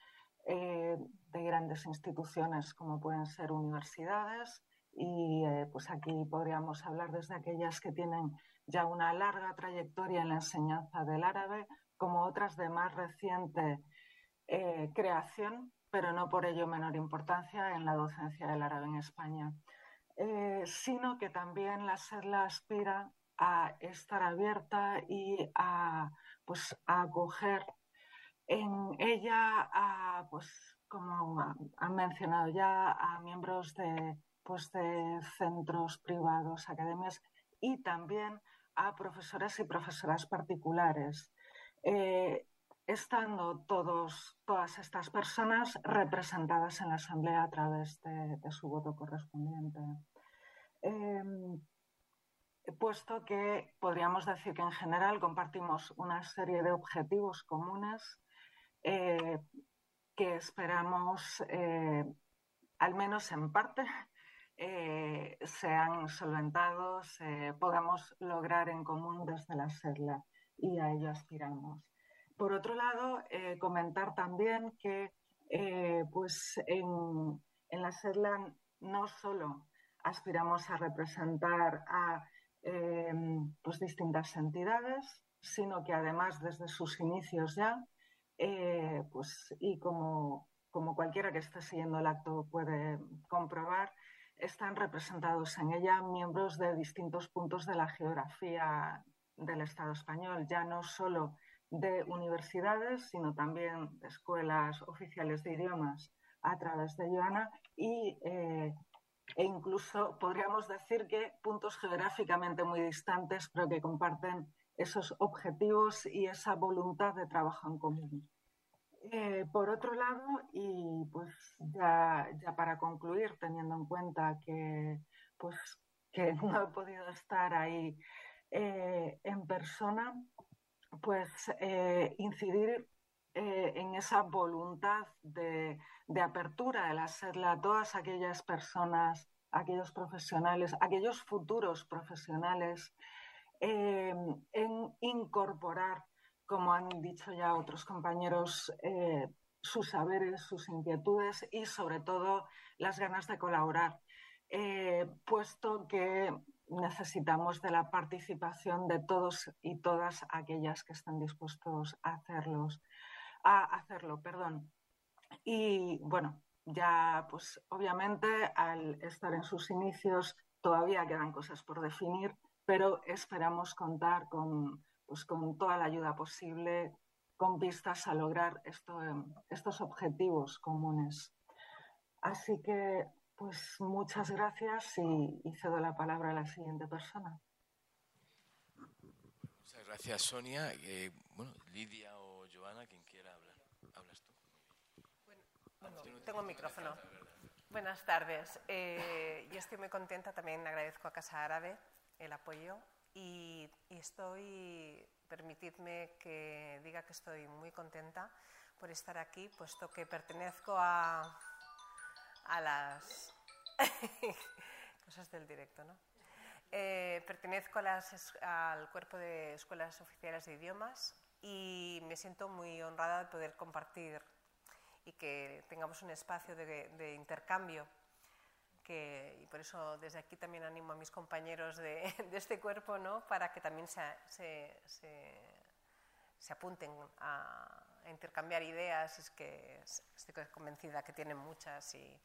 eh, de grandes instituciones como pueden ser universidades y eh, pues aquí podríamos hablar desde aquellas que tienen ya una larga trayectoria en la enseñanza del árabe como otras de más reciente eh, creación, pero no por ello menor importancia en la docencia del árabe en España. Eh, sino que también la SEDLA aspira a estar abierta y a, pues, a acoger en ella, a, pues, como ha- han mencionado ya, a miembros de, pues, de centros privados, academias y también a profesores y profesoras particulares. Eh, estando todas estas personas representadas en la Asamblea a través de, su voto correspondiente. Eh, puesto que podríamos decir que en general compartimos una serie de objetivos comunes eh, que esperamos, eh, al menos en parte, eh, sean solventados, podamos lograr en común desde la SEDLA y a ello aspiramos. Por otro lado, eh, comentar también que eh, pues en, en la SEDLA no solo aspiramos a representar a eh, pues distintas entidades, sino que además desde sus inicios ya, pues, y como, como cualquiera que esté siguiendo el acto puede comprobar, están representados en ella miembros de distintos puntos de la geografía del Estado español, ya no solo de universidades, sino también de escuelas oficiales de idiomas a través de Joana y eh, e incluso podríamos decir que puntos geográficamente muy distantes, pero que comparten esos objetivos y esa voluntad de trabajo en común. Eh, por otro lado, y pues ya, para concluir, teniendo en cuenta que, pues, que no he podido estar ahí eh, en persona, pues eh, incidir en esa voluntad de, de, apertura de la SEDLA a todas aquellas personas, aquellos profesionales, aquellos futuros profesionales, eh, en incorporar, como han dicho ya otros compañeros, eh, sus saberes, sus inquietudes y sobre todo las ganas de colaborar, eh, puesto que necesitamos de la participación de todos y todas aquellas que estén dispuestos a hacerlos a hacerlo, perdón. Y bueno, ya pues obviamente al estar en sus inicios todavía quedan cosas por definir, pero esperamos contar con, pues, con toda la ayuda posible con vistas a lograr esto, estos objetivos comunes. Así que pues muchas gracias y, y cedo la palabra a la siguiente persona. Muchas gracias, Sonia. Eh, bueno, Lidia o Joana, quien quiera hablar. hablas tú. Bueno, tengo un micrófono. Buenas tardes. Eh, yo estoy muy contenta, también agradezco a Casa Árabe el apoyo y, y estoy, permitidme que diga que estoy muy contenta por estar aquí, puesto que pertenezco a, a las cosas del directo, ¿no? Eh, pertenezco a las al cuerpo de escuelas oficiales de idiomas y me siento muy honrada de poder compartir y que tengamos un espacio de, de intercambio. Que, y por eso desde aquí también animo a mis compañeros de, de este cuerpo ¿no? para que también se, se, se- se apunten a, intercambiar ideas. Es que estoy convencida que tienen muchas y,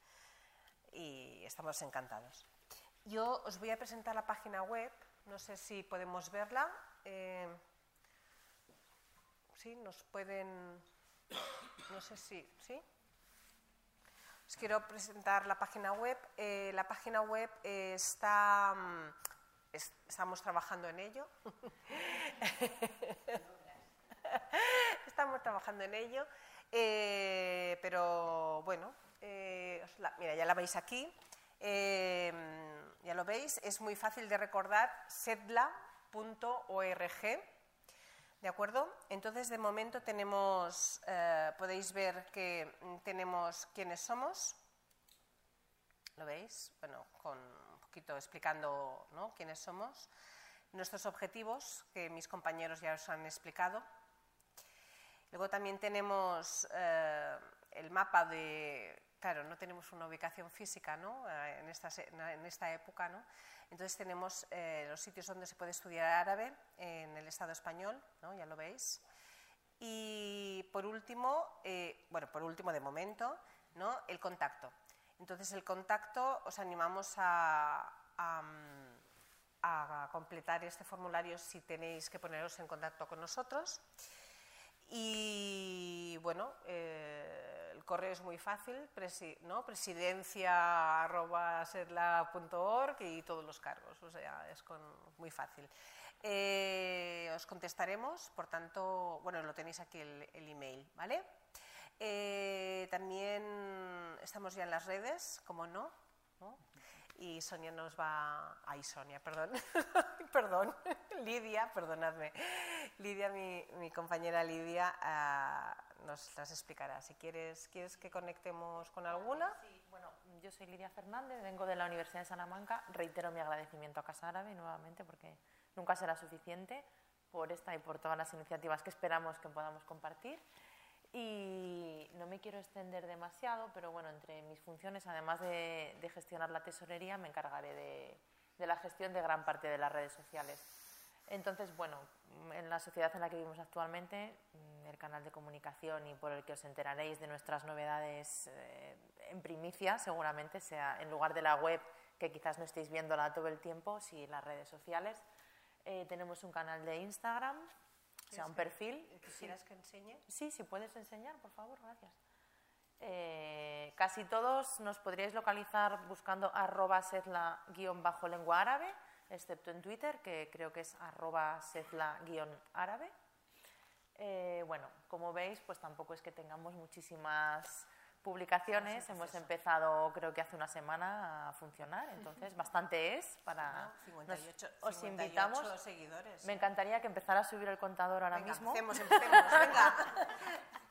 y estamos encantados. Yo os voy a presentar la página web, no sé si podemos verla. Eh, sí, nos pueden. No sé si. ¿Sí? Os quiero presentar la página web. Eh, la página web está. mm, es- estamos trabajando en ello. Estamos trabajando en ello, eh, pero bueno, eh, mira, ya la veis aquí. Eh, ya lo veis, es muy fácil de recordar, sedla.org. ¿De acuerdo? Entonces, de momento tenemos, podéis ver que tenemos quiénes somos. ¿Lo veis? Bueno, con un poquito explicando ¿no? quiénes somos. Nuestros objetivos, que mis compañeros ya os han explicado. Luego también tenemos eh, el mapa de, claro, no tenemos una ubicación física ¿no? Eh, en, esta, en esta época, ¿no? entonces tenemos eh, los sitios donde se puede estudiar árabe en el Estado español, ¿no? ya lo veis. Y por último, eh, bueno, por último de momento, ¿no? el contacto. Entonces el contacto os animamos a, a, a completar este formulario si tenéis que poneros en contacto con nosotros. Y bueno, eh, el correo es muy fácil, presi- ¿no? presidencia.sedla.org y todos los cargos, o sea, es muy fácil. Eh, os contestaremos, por tanto, bueno, lo tenéis aquí el, el email, ¿vale? Eh, también estamos ya en las redes, como no, ¿no? Y Sonia nos va. Ay, Sonia, perdón. perdón. Lidia, perdonadme. Lidia, mi, mi compañera Lidia, ah, nos las explicará. Si quieres, ¿quieres que conectemos con alguna? Sí, bueno, yo soy Lidia Fernández, vengo de la Universidad de Salamanca. Reitero mi agradecimiento a Casa Árabe nuevamente porque nunca será suficiente por esta y por todas las iniciativas que esperamos que podamos compartir. Y no me quiero extender demasiado, pero bueno, entre mis funciones, además de, de gestionar la tesorería, me encargaré de, de la gestión de gran parte de las redes sociales. Entonces, bueno, en la sociedad en la que vivimos actualmente, mm, el canal de comunicación y por el que os enteraréis de nuestras novedades eh, en primicia, seguramente sea en lugar de la web, que quizás no estéis viéndola todo el tiempo, sí las redes sociales. Eh, tenemos un canal de Instagram, o sea, un perfil. ¿Quisieras que enseñe? Sí, si puedes enseñar, por favor, gracias. Eh, casi todos nos podríais localizar buscando arroba setla-lengua árabe, excepto en Twitter, que creo que es arroba setla-árabe. Eh, bueno, como veis, pues tampoco es que tengamos muchísimas publicaciones. Hemos empezado, creo que hace una semana, a funcionar, entonces bastante es para... Ah, 58, nos- os 58 invitamos. seguidores. Me encantaría que empezara a subir el contador ahora Venga, mismo. empecemos, empecemos, venga.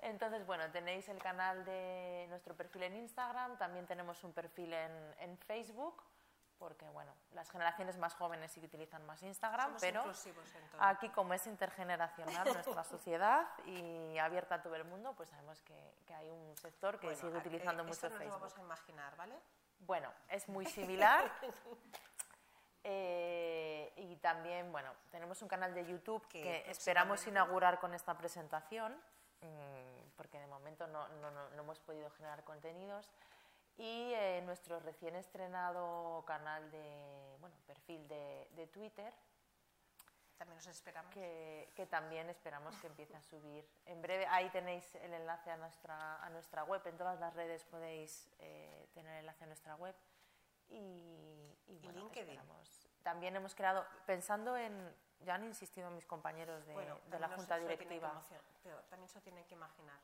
Entonces, bueno, tenéis el canal de nuestro perfil en Instagram, también tenemos un perfil en, en Facebook, porque, bueno, las generaciones más jóvenes sí que utilizan más Instagram, Somos pero aquí, como es intergeneracional nuestra sociedad y abierta a todo el mundo, pues sabemos que, que hay un sector que Bueno, sigue eh, utilizando esto mucho lo Facebook. vamos a imaginar, ¿vale? Bueno, es muy similar. Eh, y también, bueno, tenemos un canal de YouTube Que que, esperamos inaugurar con esta presentación, mm, porque de momento no, no- no- no hemos podido generar contenidos. Y eh, nuestro recién estrenado canal de, bueno, perfil de, de Twitter, También nos esperamos. que, que también esperamos que empiece a subir. En breve, ahí tenéis el enlace a nuestra, a nuestra web. En todas las redes podéis eh, tener el enlace a nuestra web. Y, y bueno, LinkedIn. esperamos. También hemos creado, pensando en, ya han insistido mis compañeros de, Bueno, de la Junta Directiva. pero también se lo tienen que imaginar.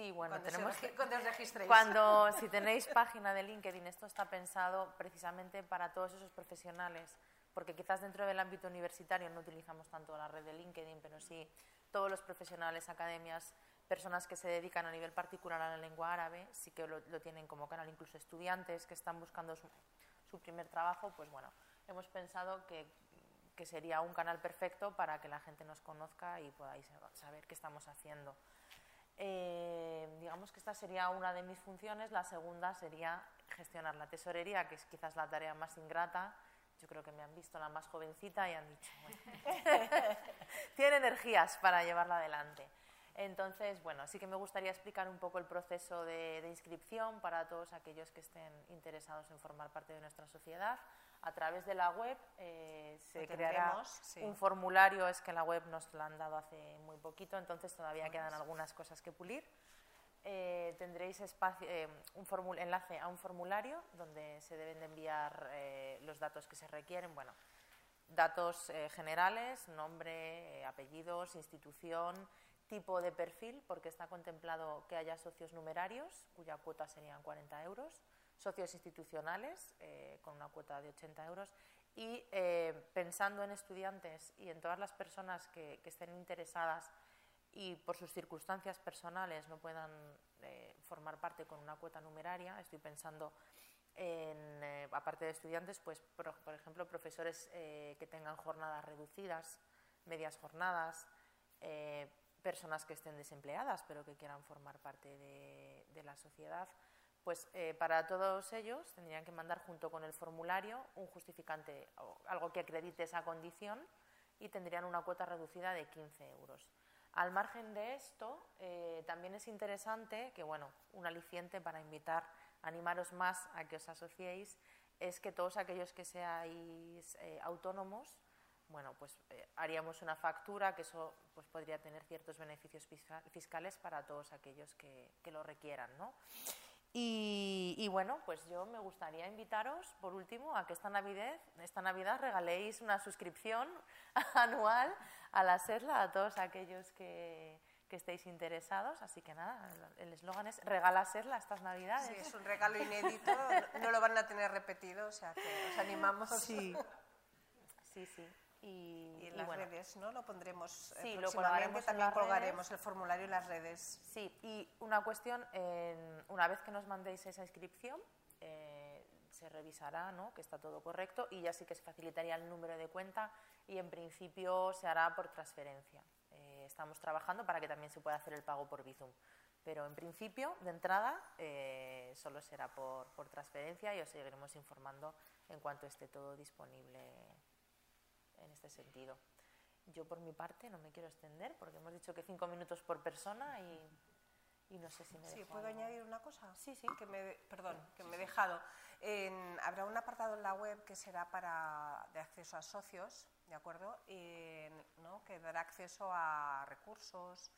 Sí, bueno, Cuando tenemos que... cuando os registréis. Cuando, si tenéis página de LinkedIn, esto está pensado precisamente para todos esos profesionales, porque quizás dentro del ámbito universitario no utilizamos tanto la red de LinkedIn, pero sí todos los profesionales, academias, personas que se dedican a nivel particular a la lengua árabe, sí que lo, lo tienen como canal, incluso estudiantes que están buscando su, su primer trabajo, pues bueno, hemos pensado que, que sería un canal perfecto para que la gente nos conozca y podáis saber qué estamos haciendo. Eh, digamos que esta sería una de mis funciones. La segunda sería gestionar la tesorería, que es quizás la tarea más ingrata. Yo creo que me han visto la más jovencita y han dicho, bueno, tiene energías para llevarla adelante. Entonces, bueno, sí que me gustaría explicar un poco el proceso de, inscripción para todos aquellos que estén interesados en formar parte de nuestra sociedad. A través de la web eh, se Lo creará sí. un formulario, es que la web nos la han dado hace muy poquito, entonces todavía quedan algunas cosas que pulir. Eh, tendréis espacio, eh, un enlace a un formulario donde se deben de enviar eh, los datos que se requieren. Bueno, datos eh, generales, nombre, eh, apellidos, institución, tipo de perfil, porque está contemplado que haya socios numerarios, cuya cuota serían 40 euros, socios institucionales, eh, con una cuota de 80 euros, y eh, pensando en estudiantes y en todas las personas que, estén interesadas y por sus circunstancias personales no puedan eh, formar parte con una cuota numeraria, estoy pensando en, eh, aparte de estudiantes, pues por, ejemplo, profesores eh, que tengan jornadas reducidas, medias jornadas, personas que estén desempleadas pero que quieran formar parte de la sociedad, pues eh, para todos ellos tendrían que mandar junto con el formulario un justificante o algo que acredite esa condición y tendrían una cuota reducida de 15 euros. Al margen de esto, eh, también es interesante que, bueno, un aliciente para invitar, animaros más a que os asociéis, es que todos aquellos que seáis eh, autónomos, bueno, pues haríamos una factura que eso pues, podría tener ciertos beneficios fisca- fiscales para todos aquellos que, que lo requieran, ¿no? Y, y bueno, pues yo me gustaría invitaros, por último, a que esta Navidad, esta Navidad regaléis una suscripción anual a la SERLA a todos aquellos que, que estéis interesados. Así que nada, el eslogan es regala SERLA estas Navidades. Sí, es un regalo inédito, no lo van a tener repetido, o sea que os animamos. Sí, sí, sí. Y, Y en y las bueno. redes, ¿no? Lo pondremos eh, Sí, lo próximamente, colgaremos en también colgaremos redes. el formulario en las redes. Sí, y una cuestión, una vez que nos mandéis esa inscripción, eh, se revisará ¿no? que está todo correcto y ya sí que se facilitaría el número de cuenta y en principio se hará por transferencia. Eh, estamos trabajando para que también se pueda hacer el pago por Bizum. Pero en principio, de entrada, eh, solo será por, por transferencia y os seguiremos informando en cuanto esté todo disponible en este sentido. Yo por mi parte no me quiero extender porque hemos dicho que cinco minutos por persona y, y no sé si me Sí, ¿puedo algo. añadir una cosa? Sí, sí. Que me, perdón, que me he dejado. En- habrá un apartado en la web que será para de acceso a socios, ¿de acuerdo? Y, ¿no? Que dará acceso a recursos,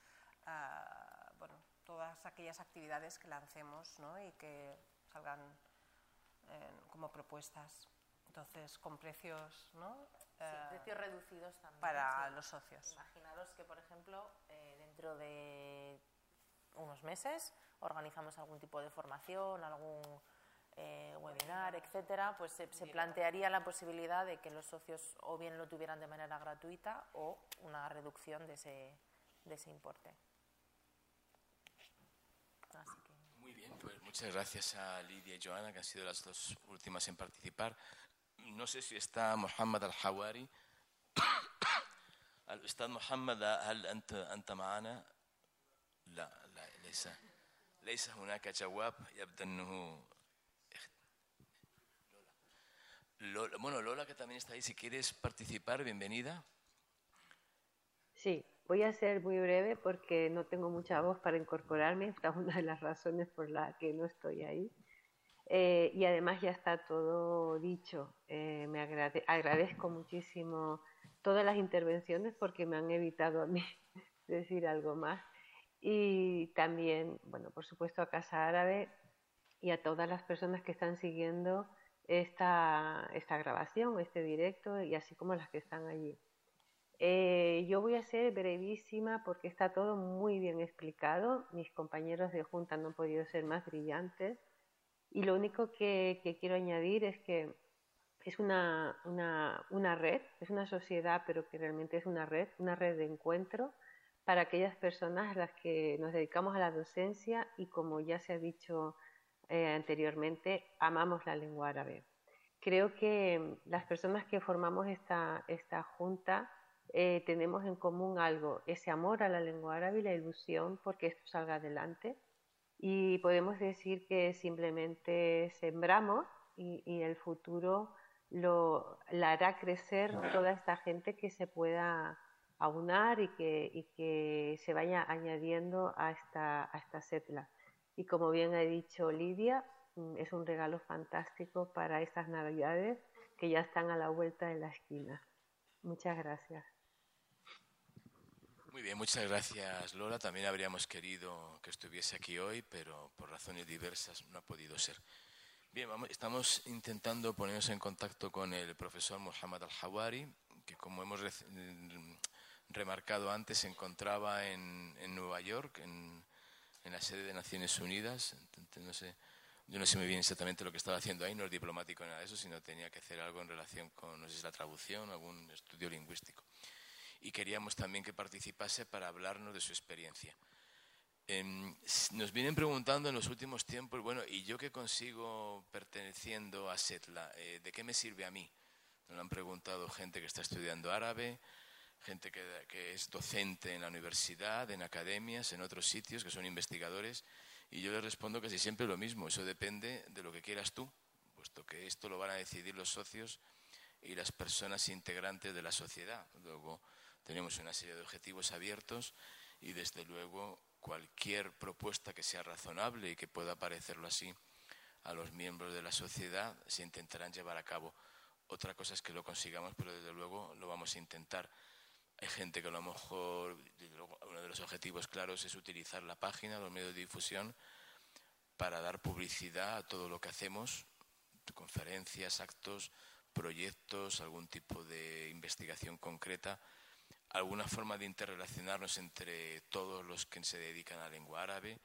a, bueno, todas aquellas actividades que lancemos, ¿no? Y que salgan eh, como propuestas. Entonces, con precios, ¿no? Sí, Eh, precios reducidos también. para sí. los socios. Imaginaros que, por ejemplo, eh, dentro de unos meses organizamos algún tipo de formación, algún eh, webinar, etcétera, pues se, se plantearía la posibilidad de que los socios o bien lo tuvieran de manera gratuita o una reducción de ese, de ese importe. Así que Muy bien, pues muchas gracias a Lidia y Joana, que han sido las dos últimas en participar No sé si está Mohamed Al-Hawari. الأستاذ محمد هل أنت أنت معنا؟ لا لا ليس ليس هناك جواب يبدو أنه Lola. Bueno, Lola, que también está ahí, si quieres participar, bienvenida. Sí, voy a ser muy breve porque no tengo mucha voz para incorporarme. Esta es una de las razones por las que no estoy ahí. Eh, y además ya está todo dicho. Eh, me agrade- agradezco muchísimo todas las intervenciones porque me han evitado a mí decir algo más. Y también, bueno, por supuesto a Casa Árabe y a todas las personas que están siguiendo esta, esta grabación, este directo y así como las que están allí. Eh, yo voy a ser brevísima porque está todo muy bien explicado. Mis compañeros de junta no han podido ser más brillantes. Y lo único que, que quiero añadir es que es una, una, una, red, es una sociedad, pero que realmente es una red, una red de encuentro para aquellas personas a las que nos dedicamos a la docencia y como ya se ha dicho eh, anteriormente, amamos la lengua árabe. Creo que las personas que formamos esta, esta junta eh, tenemos en común algo, ese amor a la lengua árabe y la ilusión porque esto salga adelante. Y podemos decir que simplemente sembramos y, y el futuro lo, la hará crecer toda esta gente que se pueda aunar y que, y que se vaya añadiendo a esta, a esta setla. Y como bien ha dicho Lidia, mm, es un regalo fantástico para estas navidades que ya están a la vuelta de la esquina. Muchas gracias. Muy bien, muchas gracias Lola. También habríamos querido que estuviese aquí hoy, pero por razones diversas no ha podido ser. Bien, vamos, estamos intentando ponernos en contacto con el profesor Muhammad Al-Hawari, que como hemos remarcado antes se encontraba en, en Nueva York, en, en, la sede de Naciones Unidas. Entonces, no sé, yo no sé muy bien exactamente lo que estaba haciendo ahí, no es diplomático nada de eso, sino tenía que hacer algo en relación con, no sé si la traducción, algún estudio lingüístico. Y queríamos también que participase para hablarnos de su experiencia. Eh, nos vienen preguntando en los últimos tiempos, bueno, ¿y yo qué consigo perteneciendo a Setla? Eh, ¿De qué me sirve a mí? Nos han preguntado gente que está estudiando árabe, gente que, que, es docente en la universidad, en academias, en otros sitios, que son investigadores, y yo les respondo que si siempre lo mismo, eso depende de lo que quieras tú, puesto que esto lo van a decidir los socios y las personas integrantes de la sociedad. Luego tenemos una serie de objetivos abiertos y desde luego cualquier propuesta que sea razonable y que pueda parecerlo así a los miembros de la sociedad se intentarán llevar a cabo. Otra cosa es que lo consigamos, pero desde luego lo vamos a intentar. Hay gente que a lo mejor uno de los objetivos claros es utilizar la página, los medios de difusión, para dar publicidad a todo lo que hacemos, conferencias, actos, proyectos, algún tipo de investigación concreta alguna forma de interrelacionarnos entre todos los que se dedican a la lengua árabe,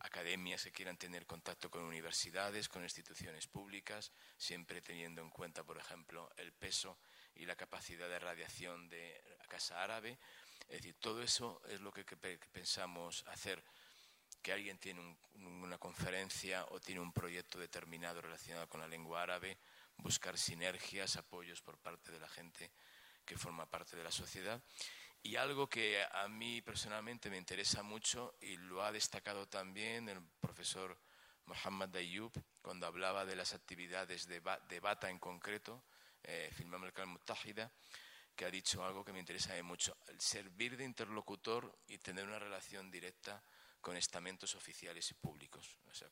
academias que quieran tener contacto con universidades, con instituciones públicas, siempre teniendo en cuenta, por ejemplo, el peso y la capacidad de radiación de la Casa Árabe. Es decir, todo eso es lo que, pensamos hacer. Que alguien tiene una conferencia o tiene un proyecto determinado relacionado con la lengua árabe, buscar sinergias, apoyos por parte de la gente que forma parte de la sociedad. Y algo que a mí personalmente me interesa mucho y lo ha destacado también el profesor Mohammad Ayoub cuando hablaba de las actividades de, Bata en concreto, eh, Filmamos el Mutahida, que ha dicho algo que me interesa mucho, el servir de interlocutor y tener una relación directa con estamentos oficiales y públicos. O sea,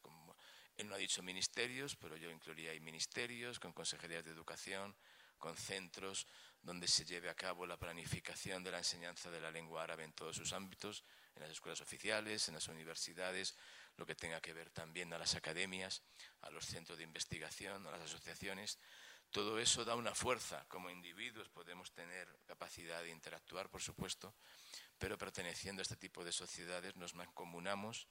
él no ha dicho ministerios, pero yo incluiría ahí ministerios, con consejerías de educación, con centros donde se lleve a cabo la planificación de la enseñanza de la lengua árabe en todos sus ámbitos, en las escuelas oficiales, en las universidades, lo que tenga que ver también a las academias, a los centros de investigación, a las asociaciones. Todo eso da una fuerza. Como individuos podemos tener capacidad de interactuar, por supuesto, pero perteneciendo a este tipo de sociedades nos mancomunamos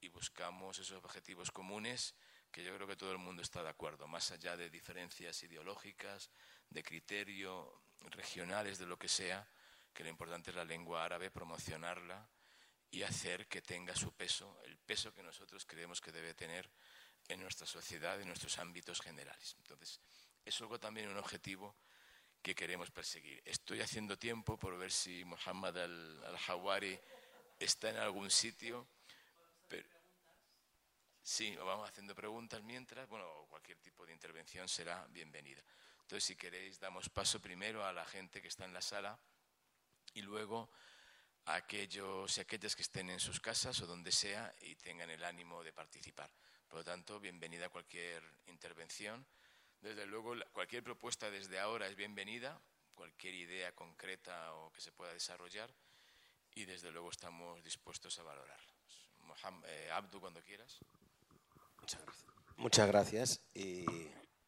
y buscamos esos objetivos comunes que yo creo que todo el mundo está de acuerdo, más allá de diferencias ideológicas, de criterio regionales, de lo que sea, que lo importante es la lengua árabe, promocionarla y hacer que tenga su peso, el peso que nosotros creemos que debe tener en nuestra sociedad, en nuestros ámbitos generales. Entonces, es algo también un objetivo que queremos perseguir. Estoy haciendo tiempo por ver si Muhammad al-Hawari está en algún sitio. Pero, sí, vamos haciendo preguntas mientras. Bueno, cualquier tipo de intervención será bienvenida. Entonces, si queréis, damos paso primero a la gente que está en la sala y luego a aquellos y aquellas que estén en sus casas o donde sea y tengan el ánimo de participar. Por lo tanto, bienvenida a cualquier intervención. Desde luego, cualquier propuesta desde ahora es bienvenida, cualquier idea concreta o que se pueda desarrollar y desde luego estamos dispuestos a valorar. Eh, Abdu, cuando quieras. Muchas gracias. Y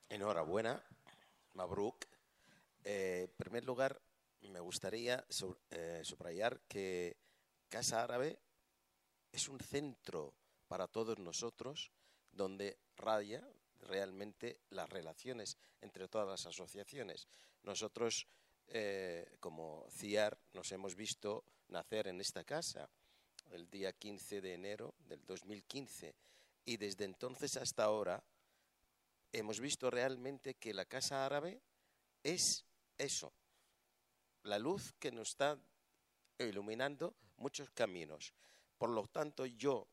enhorabuena Mabruk. Eh, en primer lugar, me gustaría eh, subrayar que Casa Árabe es un centro para todos nosotros donde raya realmente las relaciones entre todas las asociaciones. Nosotros, eh, como CIAR, nos hemos visto nacer en esta casa el día 15 de enero del 2015 y desde entonces hasta ahora hemos visto realmente que la Casa Árabe es eso, la luz que nos está iluminando muchos caminos. Por lo tanto, yo,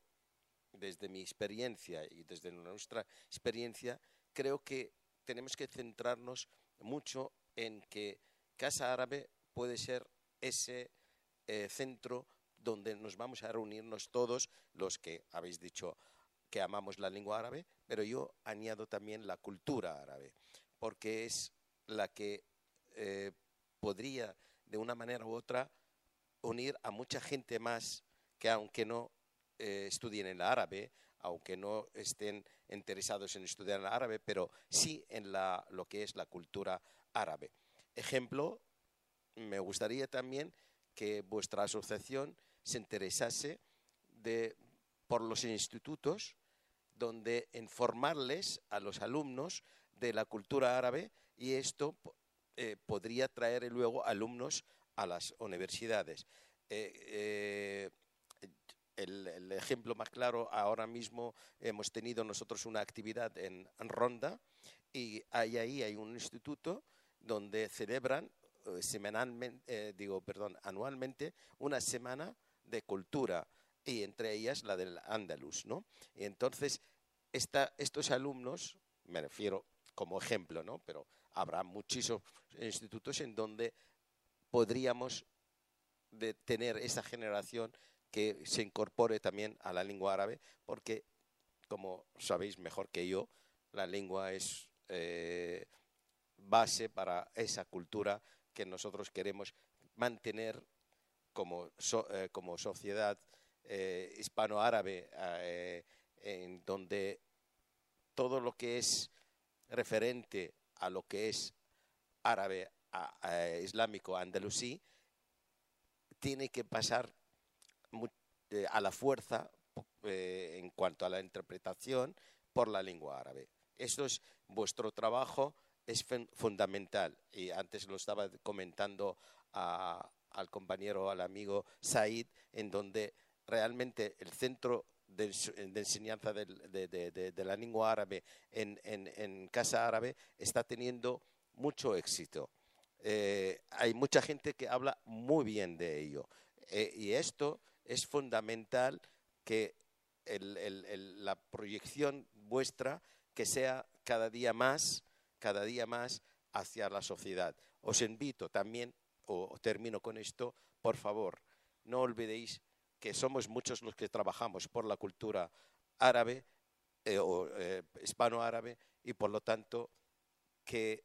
desde mi experiencia y desde nuestra experiencia, creo que tenemos que centrarnos mucho en que Casa Árabe puede ser ese eh, centro donde nos vamos a reunirnos todos los que habéis dicho que amamos la lengua árabe, pero yo añado también la cultura árabe, porque es la que eh, podría, de una manera u otra, unir a mucha gente más que aunque no eh, estudien en la árabe, aunque no estén interesados en estudiar el árabe, pero sí en lo que es la cultura árabe. Ejemplo, me gustaría también que vuestra asociación se interesase de, por los institutos donde informarles a los alumnos de la cultura árabe y esto eh, podría traer luego alumnos a las universidades. Eh, eh, el, ejemplo más claro, ahora mismo hemos tenido nosotros una actividad en, Ronda y ahí hay un instituto donde celebran semanalmente, digo, perdón, anualmente una semana de cultura y entre ellas la del Andalus, ¿no? Entonces estos alumnos, me refiero como ejemplo, ¿no? Pero habrá muchísimos institutos en donde podríamos tener esa generación que se incorpore también a la lengua árabe, porque, como sabéis mejor que yo, la lengua es eh, base para esa cultura que nosotros queremos mantener como, eh, como sociedad eh, hispano-árabe, eh, en donde todo lo que es referente a lo que es árabe, islámico, andalusí, tiene que pasar a la fuerza en cuanto a la interpretación por la lengua árabe. Esto es vuestro trabajo, es fundamental. Y antes lo estaba comentando al compañero, al amigo Said, en donde realmente el centro de, enseñanza de, la lengua árabe en, Casa Árabe está teniendo mucho éxito. Eh, hay mucha gente que habla muy bien de ello. Eh, y esto es fundamental que la proyección vuestra que sea cada día más, cada día más hacia la sociedad. Os invito también o termino con esto, por favor, no olvidéis que somos muchos los que trabajamos por la cultura árabe eh, o eh, hispano-árabe y por lo tanto que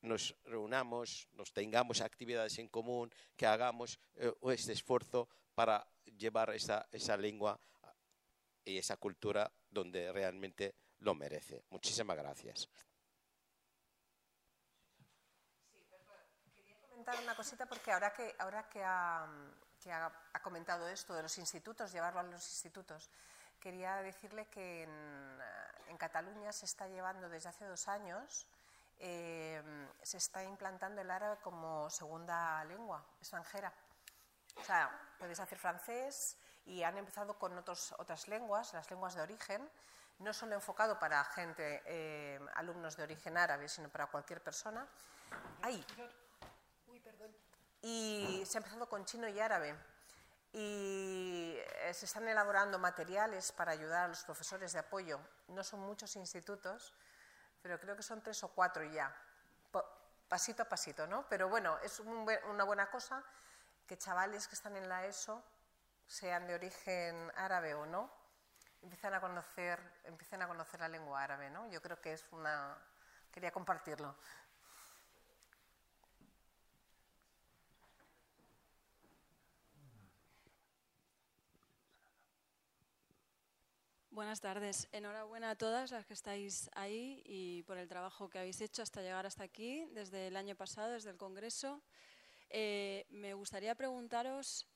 nos reunamos, nos tengamos actividades en común, que hagamos eh, este esfuerzo para llevar esa, esa lengua y esa cultura donde realmente lo merece. Muchísimas gracias. una cosita porque ahora que, ahora que, ha, ha, comentado esto de los institutos, llevarlo a los institutos, quería decirle que en, en Cataluña se está llevando desde hace dos años, eh, se está implantando el árabe como segunda lengua extranjera. O sea, puedes hacer francés y han empezado con otros, otras lenguas, las lenguas de origen, no solo enfocado para gente, eh, alumnos de origen árabe, sino para cualquier persona. Ay, y se ha empezado con chino y árabe. Y eh, se están elaborando materiales para ayudar a los profesores de apoyo. No son muchos institutos, pero creo que son tres o cuatro ya, pasito a pasito, ¿no? Pero bueno, es una buena cosa que chavales que están en la ESO, sean de origen árabe o no, empiecen a conocer, empiecen a conocer la lengua árabe, ¿no? Yo creo que es una... quería compartirlo. Buenas tardes. Enhorabuena a todas las que estáis ahí y por el trabajo que habéis hecho hasta llegar hasta aquí, desde el año pasado, desde el Congreso. Eh, me gustaría preguntaros,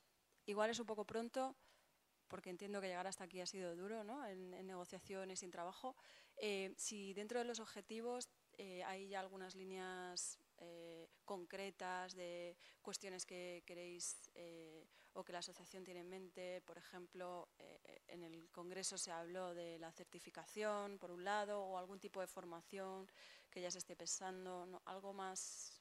igual es un poco pronto, porque entiendo que llegar hasta aquí ha sido duro, ¿no? En, negociaciones en trabajo. Eh, si dentro de los objetivos eh, hay ya algunas líneas concretas de cuestiones que queréis o que la asociación tiene en mente. Por ejemplo, en el Congreso se habló de la certificación, por un lado, o algún tipo de formación que ya se esté pensando, algo más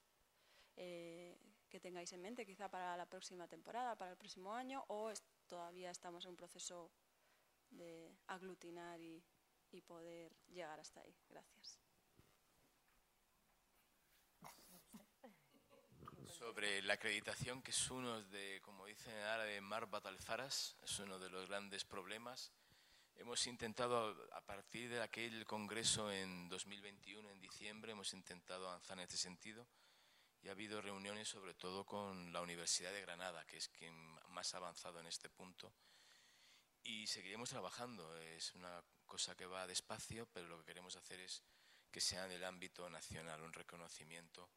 que tengáis en mente, quizá para la próxima temporada, para el próximo año, o todavía estamos en un proceso de aglutinar y, poder llegar hasta ahí. Gracias. Sobre la acreditación, que es uno de, como dicen en árabe, Marbat al-Faras, es uno de los grandes problemas. Hemos intentado, a partir de aquel congreso en 2021, en diciembre, hemos intentado avanzar en este sentido y ha habido reuniones sobre todo con la Universidad de Granada, que es quien más ha avanzado en este punto. Y seguiremos trabajando. Es una cosa que va despacio, pero lo que queremos hacer es que sea en el ámbito nacional, un reconocimiento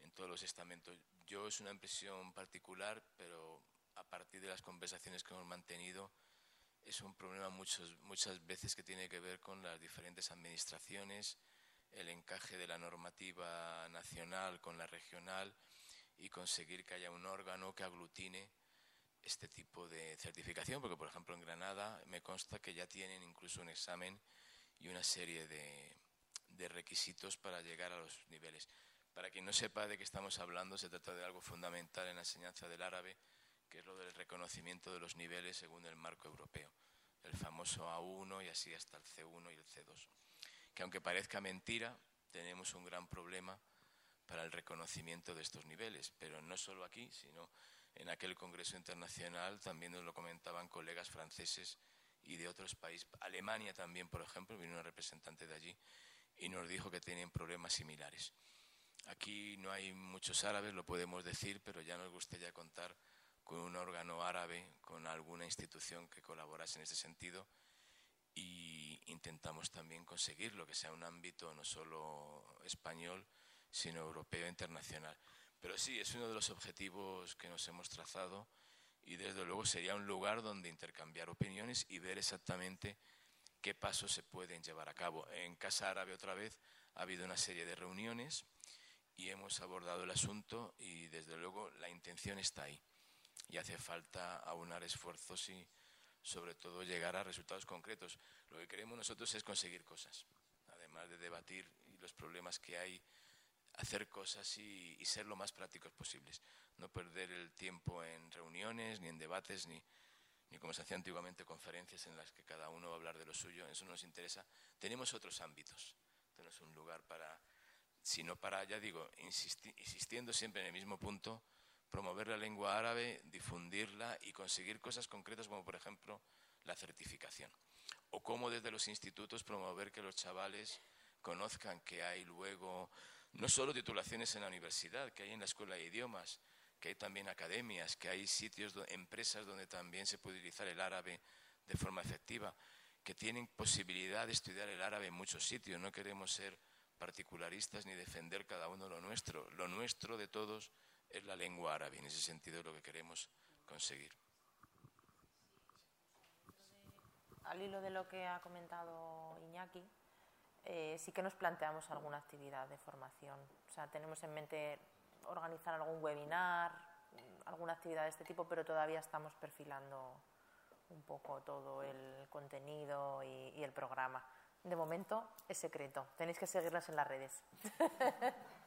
en todos los estamentos. Yo es una impresión particular, pero a partir de las conversaciones que hemos mantenido, es un problema muchos, muchas veces que tiene que ver con las diferentes administraciones, el encaje de la normativa nacional con la regional y conseguir que haya un órgano que aglutine este tipo de certificación, porque por ejemplo en Granada me consta que ya tienen incluso un examen y una serie de, requisitos para llegar a los niveles. Para quien no sepa de qué estamos hablando, se trata de algo fundamental en la enseñanza del árabe, que es lo del reconocimiento de los niveles según el marco europeo, el famoso A1 y así hasta el C1 y el C2 que aunque parezca mentira, tenemos un gran problema para el reconocimiento de estos niveles, pero no solo aquí, sino en aquel Congreso Internacional también nos lo comentaban colegas franceses y de otros países. Alemania también, por ejemplo, vino una representante de allí y nos dijo que tenían problemas similares. Aquí no hay muchos árabes, lo podemos decir, pero ya nos gustaría contar con un órgano árabe, con alguna institución que colaborase en ese sentido y intentamos también conseguir lo que sea un ámbito no solo español, sino europeo e internacional. Pero sí, es uno de los objetivos que nos hemos trazado y desde luego sería un lugar donde intercambiar opiniones y ver exactamente qué pasos se pueden llevar a cabo. En Casa Árabe otra vez ha habido una serie de reuniones y hemos abordado el asunto y desde luego la intención está ahí y hace falta aunar esfuerzos y sobre todo llegar a resultados concretos. Lo que queremos nosotros es conseguir cosas, además de debatir los problemas que hay, hacer cosas y, ser lo más prácticos posibles. No perder el tiempo en reuniones, ni en debates, ni, ni como se hacía antiguamente conferencias en las que cada uno va a hablar de lo suyo, eso no nos interesa. Tenemos otros ámbitos, tenemos un lugar para, sino para, ya digo, insistiendo siempre en el mismo punto, promover la lengua árabe, difundirla y conseguir cosas concretas como por ejemplo la certificación. O cómo desde los institutos promover que los chavales conozcan que hay luego no solo titulaciones en la universidad, que hay en la escuela de idiomas, que hay también academias, que hay sitios, empresas donde también se puede utilizar el árabe de forma efectiva, que tienen posibilidad de estudiar el árabe en muchos sitios. No queremos ser particularistas ni defender cada uno lo nuestro. Lo nuestro de todos es la lengua árabe. En ese sentido es lo que queremos conseguir. Al hilo de lo que ha comentado Iñaki, eh, sí que nos planteamos alguna actividad de formación. O sea, tenemos en mente organizar algún webinar, alguna actividad de este tipo, pero todavía estamos perfilando un poco todo el contenido y, y el programa. De momento es secreto. Tenéis que seguirnos en las redes.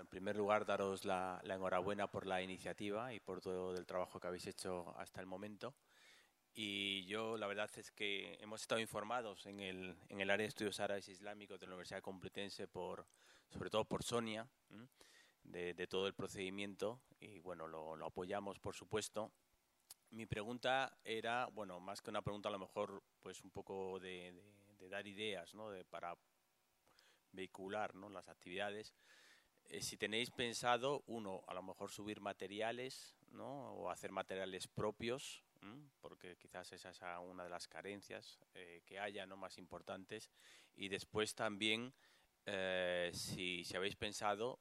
en primer lugar, daros la, enhorabuena por la iniciativa y por todo el trabajo que habéis hecho hasta el momento. Y yo, la verdad es que hemos estado informados en el, en el área de estudios árabes e islámicos de la Universidad Complutense, por, sobre todo por Sonia, de, todo el procedimiento, y bueno, lo, apoyamos, por supuesto. Mi pregunta era, bueno, más que una pregunta, a lo mejor, pues un poco de, dar ideas, ¿no? De, para vehicular ¿no? las actividades. eh, si tenéis pensado, uno, a lo mejor subir materiales, ¿no? O hacer materiales propios, porque quizás esa es una de las carencias eh, que haya, ¿no? Más importantes. Y después también, eh, si, si, habéis pensado,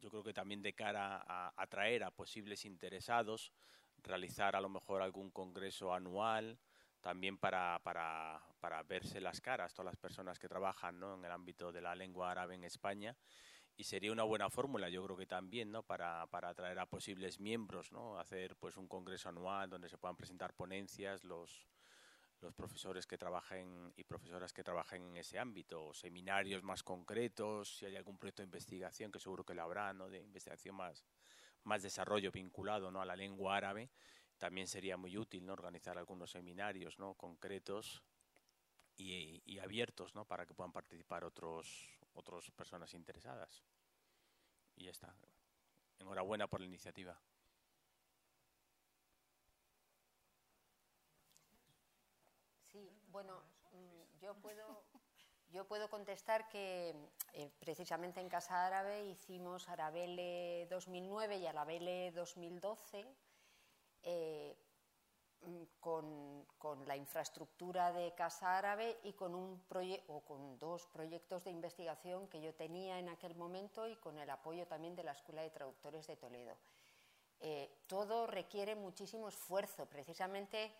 yo creo que también de cara a atraer a posibles interesados, realizar a lo mejor algún congreso anual, también para, para, para verse las caras, todas las personas que trabajan ¿no? en el ámbito de la lengua árabe en España y sería una buena fórmula, yo creo que también, ¿no? Para, para atraer a posibles miembros, ¿no? Hacer pues un congreso anual donde se puedan presentar ponencias los, los profesores que trabajen y profesoras que trabajen en ese ámbito, seminarios más concretos, si hay algún proyecto de investigación, que seguro que lo habrá, ¿no? De investigación más, más desarrollo vinculado, ¿no? A la lengua árabe, también sería muy útil, ¿no? Organizar algunos seminarios, ¿no? Concretos y, y abiertos, ¿no? Para que puedan participar otros otras personas interesadas. Y ya está. Enhorabuena por la iniciativa. Sí, bueno, mm, yo puedo, yo puedo contestar que eh, precisamente en Casa Árabe hicimos Arabele 2009 y Arabele 2012. Eh, Mm, con, con, la infraestructura de Casa Árabe y con, un o con dos proyectos de investigación que yo tenía en aquel momento y con el apoyo también de la Escuela de Traductores de Toledo. Eh, todo requiere muchísimo esfuerzo, precisamente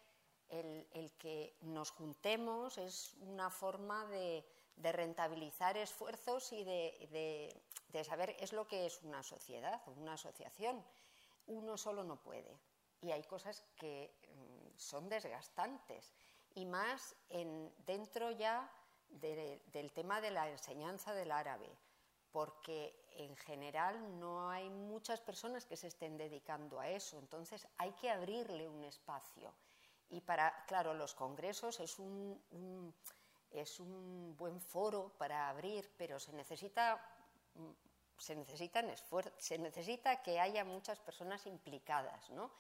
el, el, que nos juntemos es una forma de, de rentabilizar esfuerzos y de, de, de saber es lo que es una sociedad, una asociación. Uno solo no puede y hay cosas que mm, son desgastantes y más en, dentro ya del tema de la enseñanza del árabe, porque en general no hay muchas personas que se estén dedicando a eso, entonces hay que abrirle un espacio. Y para, claro, los congresos es un, es un buen foro para abrir, pero se necesita mm, se necesitan se necesita que haya muchas personas implicadas, ¿no?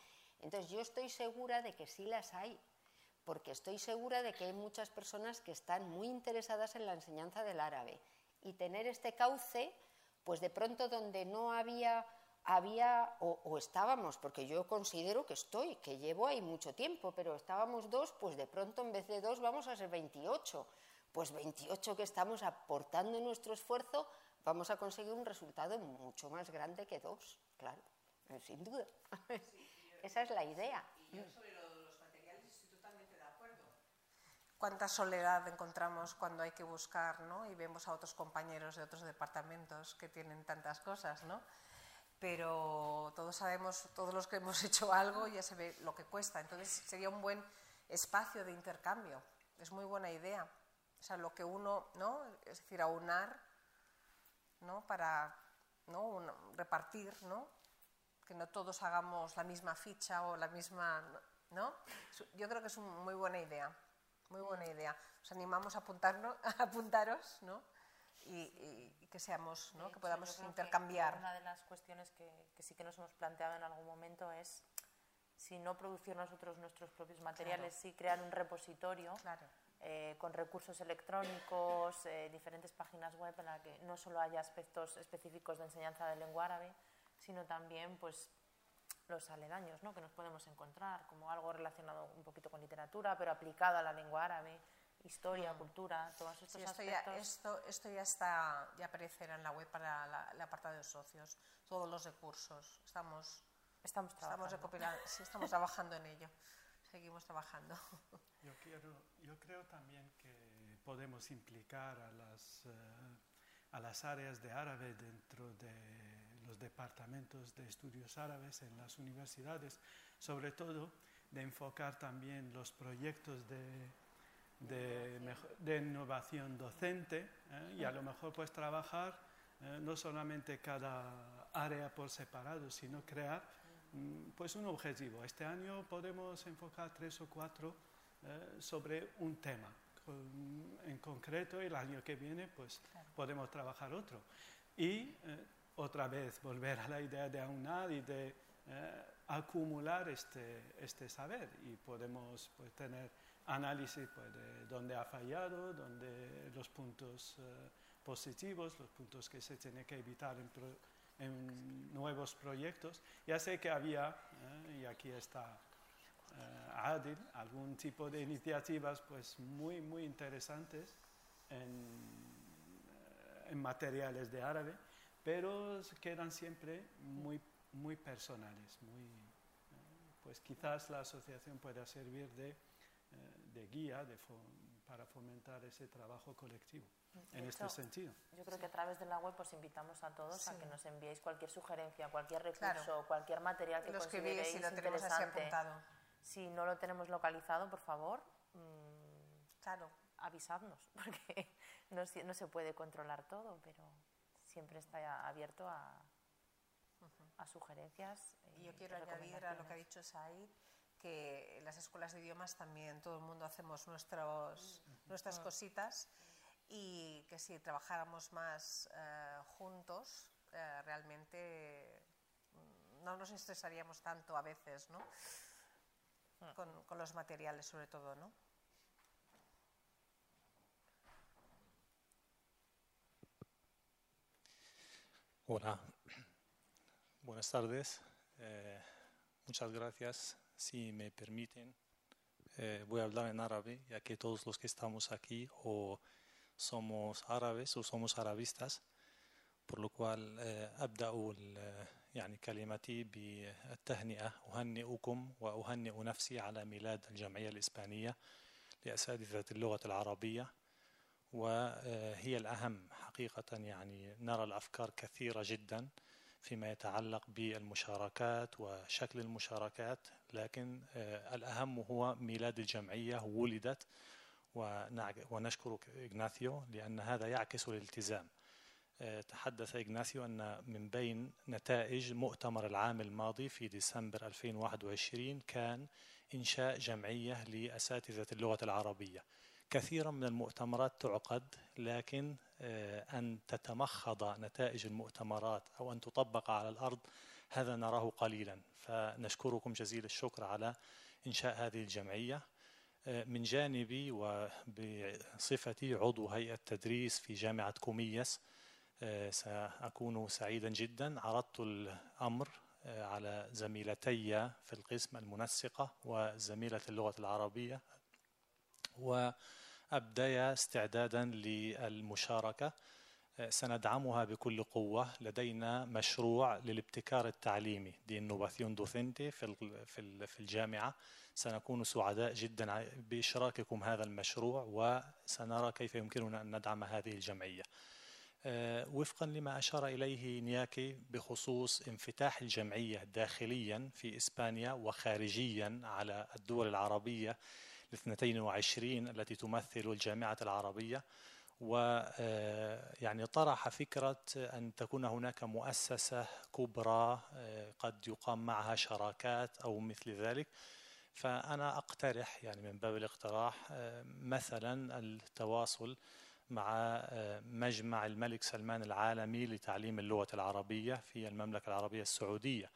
Entonces yo estoy segura de que sí las hay, porque estoy segura de que hay muchas personas que están muy interesadas en la enseñanza del árabe y tener este cauce, pues de pronto donde no había había o, estábamos, porque yo considero que estoy, que llevo ahí mucho tiempo, pero estábamos dos, pues de pronto en vez de dos vamos a ser 28. Pues 28 que estamos aportando nuestro esfuerzo, vamos a conseguir un resultado mucho más grande que dos, claro, sin duda. Esa es la idea. Y yo sobre los materiales estoy totalmente de acuerdo. Cuánta soledad encontramos cuando hay que buscar, ¿no? Y vemos a otros compañeros de otros departamentos que tienen tantas cosas, ¿no? Pero todos sabemos, todos los que hemos hecho algo ya se ve lo que cuesta. Entonces sería un buen espacio de intercambio. Es muy buena idea. O sea, lo que uno, ¿no? Es decir, aunar, ¿no? Para ¿no? repartir, ¿no? Que no todos hagamos la misma ficha o la misma, ¿no? Yo creo que es una muy buena idea, muy buena idea. Os animamos a, apuntarnos, a apuntaros, ¿no? Y, que seamos, ¿no? que podamos intercambiar. una de las cuestiones que, sí que nos hemos planteado en algún momento es si no producir nosotros nuestros propios materiales, sí crear un repositorio eh, con recursos electrónicos, eh, diferentes páginas web en la que no solo haya aspectos específicos de enseñanza de lengua árabe, sino también pues los aledaños ¿no? que nos podemos encontrar, como algo relacionado un poquito con literatura, pero aplicado a la lengua árabe, historia, mm. cultura, todos estos esto aspectos. Ya, esto, esto ya está, ya aparecerá en la web para la, el apartado de socios, todos los recursos. Estamos, estamos trabajando. Estamos, sí, estamos trabajando en ello. Seguimos trabajando. Yo, quiero, yo creo también que podemos implicar a las, uh, a las áreas de árabe dentro de los departamentos de estudios árabes en las universidades, sobre todo de enfocar también los proyectos de, de, innovación docente ¿eh? y a lo mejor pues trabajar ¿eh? no solamente cada área por separado, sino crear mm, pues un objetivo. Este año podemos enfocar tres o cuatro ¿eh? sobre un tema en concreto el año que viene pues podemos trabajar otro. Y otra vez volver a la idea de aunar y de eh, acumular este, este saber y podemos pues, tener análisis pues, de dónde ha fallado, dónde los puntos eh, positivos, los puntos que se tiene que evitar en en nuevos proyectos. Ya sé que había, eh, y aquí está eh, Adil, algún tipo de iniciativas pues muy, muy interesantes en, eh, en materiales de árabe, pero quedan siempre muy, muy personales, muy, pues quizás la asociación pueda servir de, de guía de para fomentar ese trabajo colectivo en este sentido. Yo creo que a través de la web pues invitamos a todos a que nos enviéis cualquier sugerencia, cualquier recurso, cualquier material que Los consideréis que lo interesante. Si no lo tenemos localizado, por favor, mmm, claro. avisadnos, porque no, no, se puede controlar todo, pero siempre está abierto a, a sugerencias. Y yo quiero añadir a lo que ha dicho Said que en las escuelas de idiomas también todo el mundo hacemos nuestros, nuestras cositas y que si trabajáramos más eh, juntos, eh, realmente mm, no nos estresaríamos tanto a veces, ¿no? Ah. Con, con, los materiales sobre todo, ¿no? Hola, buenas tardes. Eh, muchas gracias. Si me permiten, eh, voy a hablar en árabe, ya que todos los que estamos aquí o somos árabes o somos arabistas por lo cual أبدأ يعني كلمتي بالتهنئة أهنئكم وأهنئ نفسي على ميلاد الجمعية الإسبانية لأساتذة اللغة العربية وهي الأهم حقيقة يعني نرى الأفكار كثيرة جدا فيما يتعلق بالمشاركات وشكل المشاركات لكن الأهم هو ميلاد الجمعية ولدت ونشكر إغناثيو لأن هذا يعكس الالتزام. تحدث إغناثيو أن من بين نتائج مؤتمر العام الماضي في ديسمبر 2021 كان إنشاء جمعية لأساتذة اللغة العربية. كثيرا من المؤتمرات تعقد لكن أن تتمخض نتائج المؤتمرات أو أن تطبق على الأرض هذا نراه قليلا. فنشكركم جزيل الشكر على إنشاء هذه الجمعية. من جانبي وبصفتي عضو هيئة تدريس في جامعة كوميس سأكون سعيدا جدا. عرضت الأمر على زميلتي في القسم المنسقة وزميلة اللغة العربية وأبديا استعدادا للمشاركة. سندعمها بكل قوة. لدينا مشروع للابتكار التعليمي. دي انوفاسيون دوسنتي في في الجامعة. سنكون سعداء جدا بإشراككم هذا المشروع وسنرى كيف يمكننا أن ندعم هذه الجمعية. وفقا لما أشار إليه نياكي بخصوص انفتاح الجمعية داخليا في إسبانيا وخارجيا على الدول العربية الاثنتين وعشرين التي تمثل الجامعة العربية. ويعني طرح فكرة أن تكون هناك مؤسسة كبرى قد يقام معها شراكات أو مثل ذلك. فأنا أقترح يعني من باب الاقتراح مثلا التواصل مع مجمع الملك سلمان العالمي لتعليم اللغة العربية في المملكة العربية السعودية.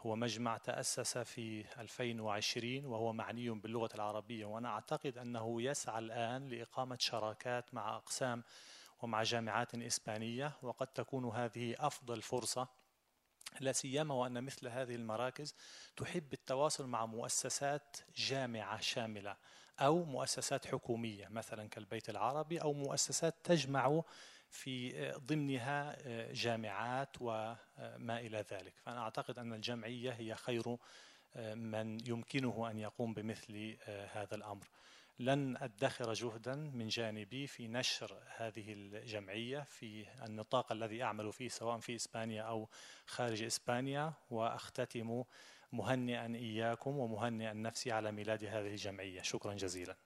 هو مجمع تأسس في 2020 وهو معني باللغة العربية وأنا أعتقد أنه يسعى الآن لإقامة شراكات مع أقسام ومع جامعات إسبانية وقد تكون هذه أفضل فرصة لا سيما وأن مثل هذه المراكز تحب التواصل مع مؤسسات جامعة شاملة أو مؤسسات حكومية مثلا كالبيت العربي أو مؤسسات تجمع في ضمنها جامعات وما إلى ذلك. فأنا أعتقد أن الجمعية هي خير من يمكنه أن يقوم بمثل هذا الأمر. لن أدخر جهدا من جانبي في نشر هذه الجمعية في النطاق الذي أعمل فيه سواء في إسبانيا أو خارج إسبانيا وأختتم مهنئا إياكم ومهنئا نفسي على ميلاد هذه الجمعية. شكرا جزيلا.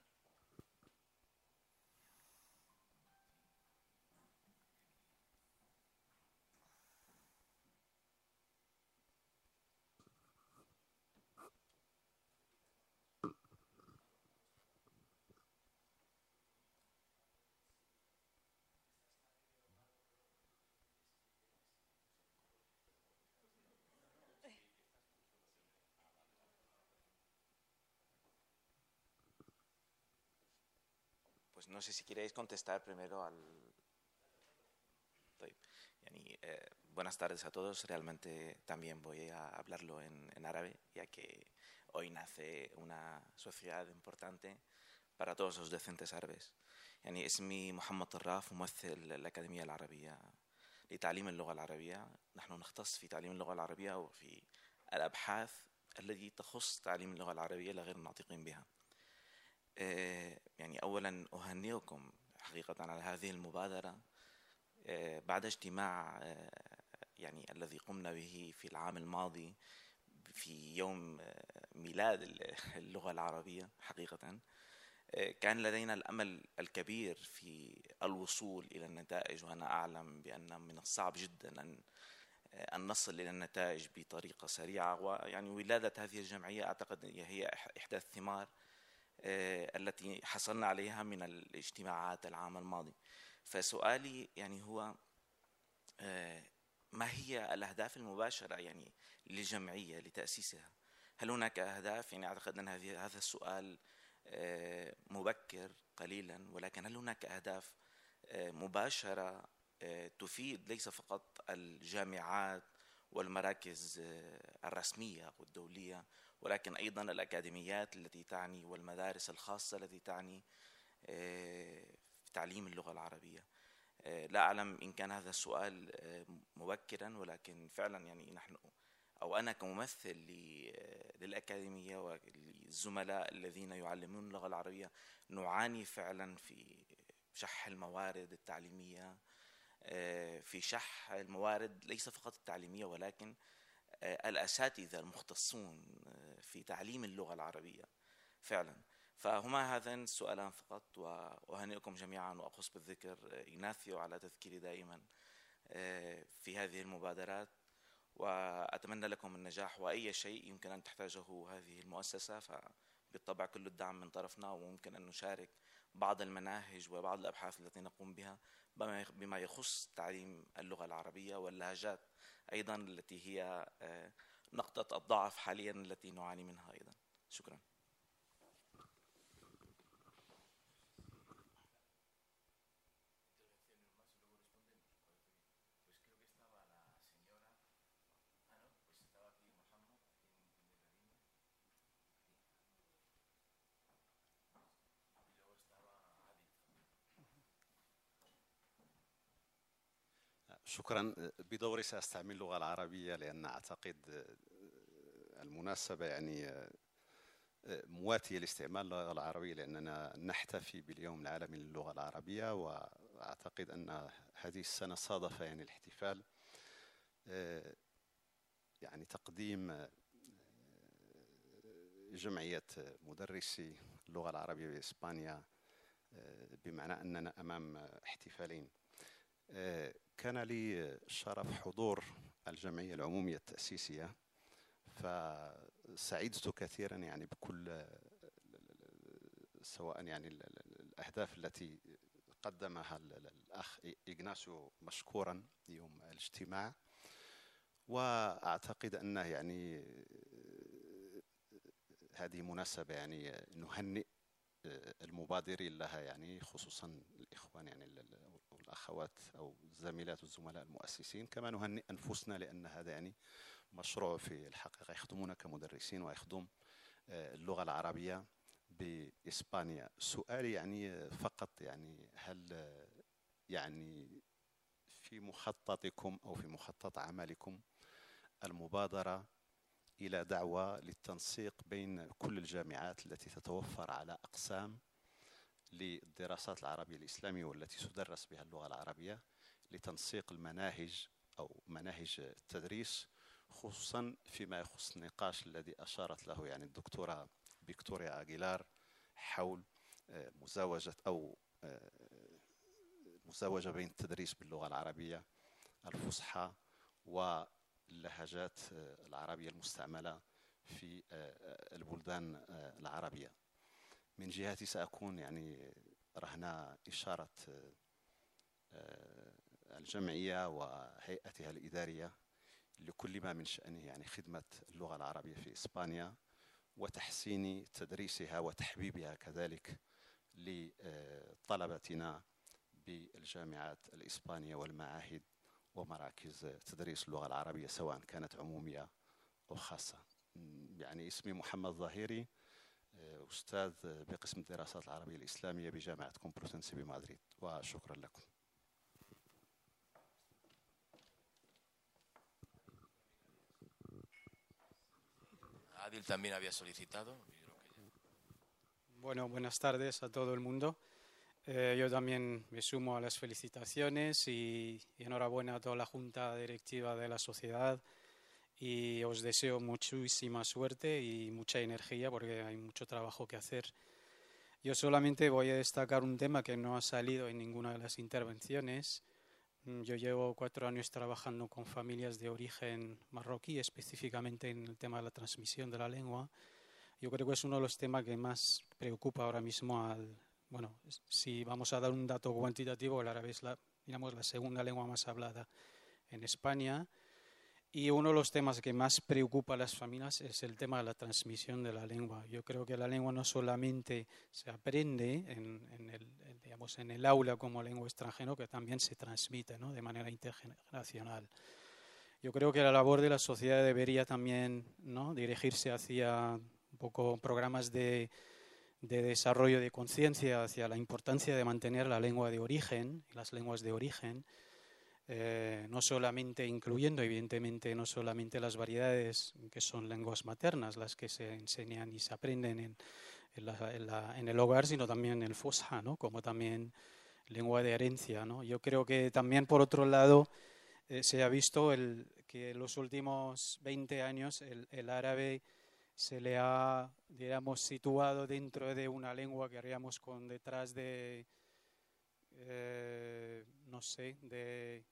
pues no sé si queréis contestar primero al... يعني buenas tardes a todos. Realmente también voy a hablarlo en, en, árabe, ya que hoy nace una sociedad importante para todos los docentes árabes. يعني اسمي محمد طراف ممثل الأكاديمية العربية لتعليم اللغة العربية نحن نختص في تعليم اللغة العربية وفي الأبحاث التي تخص تعليم اللغة العربية لغير الناطقين بها يعني أولا أهنئكم حقيقة على هذه المبادرة. بعد اجتماع يعني الذي قمنا به في العام الماضي في يوم ميلاد اللغة العربية حقيقة كان لدينا الأمل الكبير في الوصول إلى النتائج وأنا أعلم بأن من الصعب جدا أن أن نصل إلى النتائج بطريقة سريعة. ويعني ولادة هذه الجمعية أعتقد هي إحدى الثمار التي حصلنا عليها من الاجتماعات العام الماضي. فسؤالي يعني هو ما هي الأهداف المباشرة يعني للجمعية لتأسيسها؟ هل هناك أهداف؟ يعني أعتقد أن هذا السؤال مبكر قليلا ولكن هل هناك أهداف مباشرة تفيد ليس فقط الجامعات والمراكز الرسمية والدولية ولكن أيضا الأكاديميات التي تعني والمدارس الخاصة التي تعني في تعليم اللغة العربية. لا أعلم إن كان هذا السؤال مبكرا ولكن فعلا يعني نحن أو أنا كممثل للأكاديمية والزملاء الذين يعلمون اللغة العربية نعاني فعلا في شح الموارد التعليمية. في شح الموارد ليس فقط التعليمية ولكن الأساتذة المختصون في تعليم اللغة العربية. فعلا. فهما هذان السؤالان فقط وأهنئكم جميعا وأخص بالذكر إيناثيو على تذكيري دائما في هذه المبادرات. وأتمنى لكم النجاح وأي شيء يمكن أن تحتاجه هذه المؤسسة. فبالطبع كل الدعم من طرفنا وممكن أن نشارك بعض المناهج وبعض الأبحاث التي نقوم بها بما يخص تعليم اللغة العربية واللهجات أيضا التي هي نقطة الضعف حاليا التي نعاني منها أيضا. شكرا. شكرا بدوري سأستعمل اللغة العربية لأن أعتقد آه، المناسبة يعني آه، آه، مواتيه لاستعمال اللغة العربية لأننا نحتفي باليوم العالمي للغة العربية وأعتقد أن هذه السنة صادف يعني الاحتفال يعني تقديم جمعية مدرسي اللغة العربية بإسبانيا بمعنى أننا أمام احتفالين. كان لي شرف حضور الجمعية العمومية التأسيسية فسعدت كثيرا يعني بكل سواء يعني الأهداف التي قدمها الأخ إغناسيو مشكورا يوم الاجتماع. وأعتقد أنه يعني هذه مناسبة يعني نهنئ المبادرين لها يعني خصوصا الإخوان يعني والأخوات أو الزميلات والزملاء المؤسسين كما نهنئ أنفسنا لأن هذا يعني مشروع في الحقيقة يخدمنا كمدرسين ويخدم اللغة العربية بإسبانيا. سؤالي يعني فقط يعني هل يعني في مخططكم أو في مخطط عملكم المبادرة إلى دعوة للتنسيق بين كل الجامعات التي تتوفر على أقسام للدراسات العربية الإسلامية والتي تدرس بها اللغة العربية لتنسيق المناهج أو مناهج التدريس خصوصا فيما يخص النقاش الذي أشارت له يعني الدكتورة فيكتوريا أغيلار حول مزاوجة أو مزاوجة بين التدريس باللغة العربية الفصحى واللهجات العربية المستعملة في البلدان العربية. من جهتي سأكون يعني رهن إشارة الجمعية وهيئتها الإدارية لكل ما من شأنه يعني خدمة اللغة العربية في إسبانيا وتحسين تدريسها وتحبيبها كذلك لطلبتنا بالجامعات الإسبانية والمعاهد ومراكز تدريس اللغة العربية سواء كانت عمومية أو خاصة. يعني اسمي محمد ظاهري أستاذ بقسم الدراسات العربية الإسلامية بجامعة كومبلوتنسي بمدريد وشكرا لكم Adil también había solicitado. Bueno, buenas tardes a todo el mundo. Eh, yo también me sumo a las felicitaciones y, y, enhorabuena a toda la Junta Directiva de la Sociedad y os deseo muchísima suerte y mucha energía porque hay mucho trabajo que hacer. Yo solamente voy a destacar un tema que no ha salido en ninguna de las intervenciones. Mm, yo llevo cuatro años trabajando con familias de origen marroquí, específicamente en el tema de la transmisión de la lengua. Yo creo que es uno de los temas que más preocupa ahora mismo al, bueno, si vamos a dar un dato cuantitativo, el árabe es la, digamos, la segunda lengua más hablada en España. Y uno de los temas que más preocupa a las familias es el tema de la transmisión de la lengua. Yo creo que la lengua no solamente se aprende en, en, el, digamos, en el aula como lengua extranjera, que también se transmite ¿no? de manera intergeneracional. Yo creo que la labor de la sociedad debería también ¿no? dirigirse hacia un poco programas de, de desarrollo de conciencia hacia la importancia de mantener la lengua de origen, las lenguas de origen, eh, no solamente incluyendo, evidentemente, no solamente las variedades que son lenguas maternas, las que se enseñan y se aprenden en, el hogar, sino también el fosha, como también lengua de herencia. Yo creo que también, por otro lado, eh, se ha visto que en los últimos 20 años el, el árabe se le ha, digamos, situado dentro de una lengua que haríamos con detrás de, eh, no sé, de,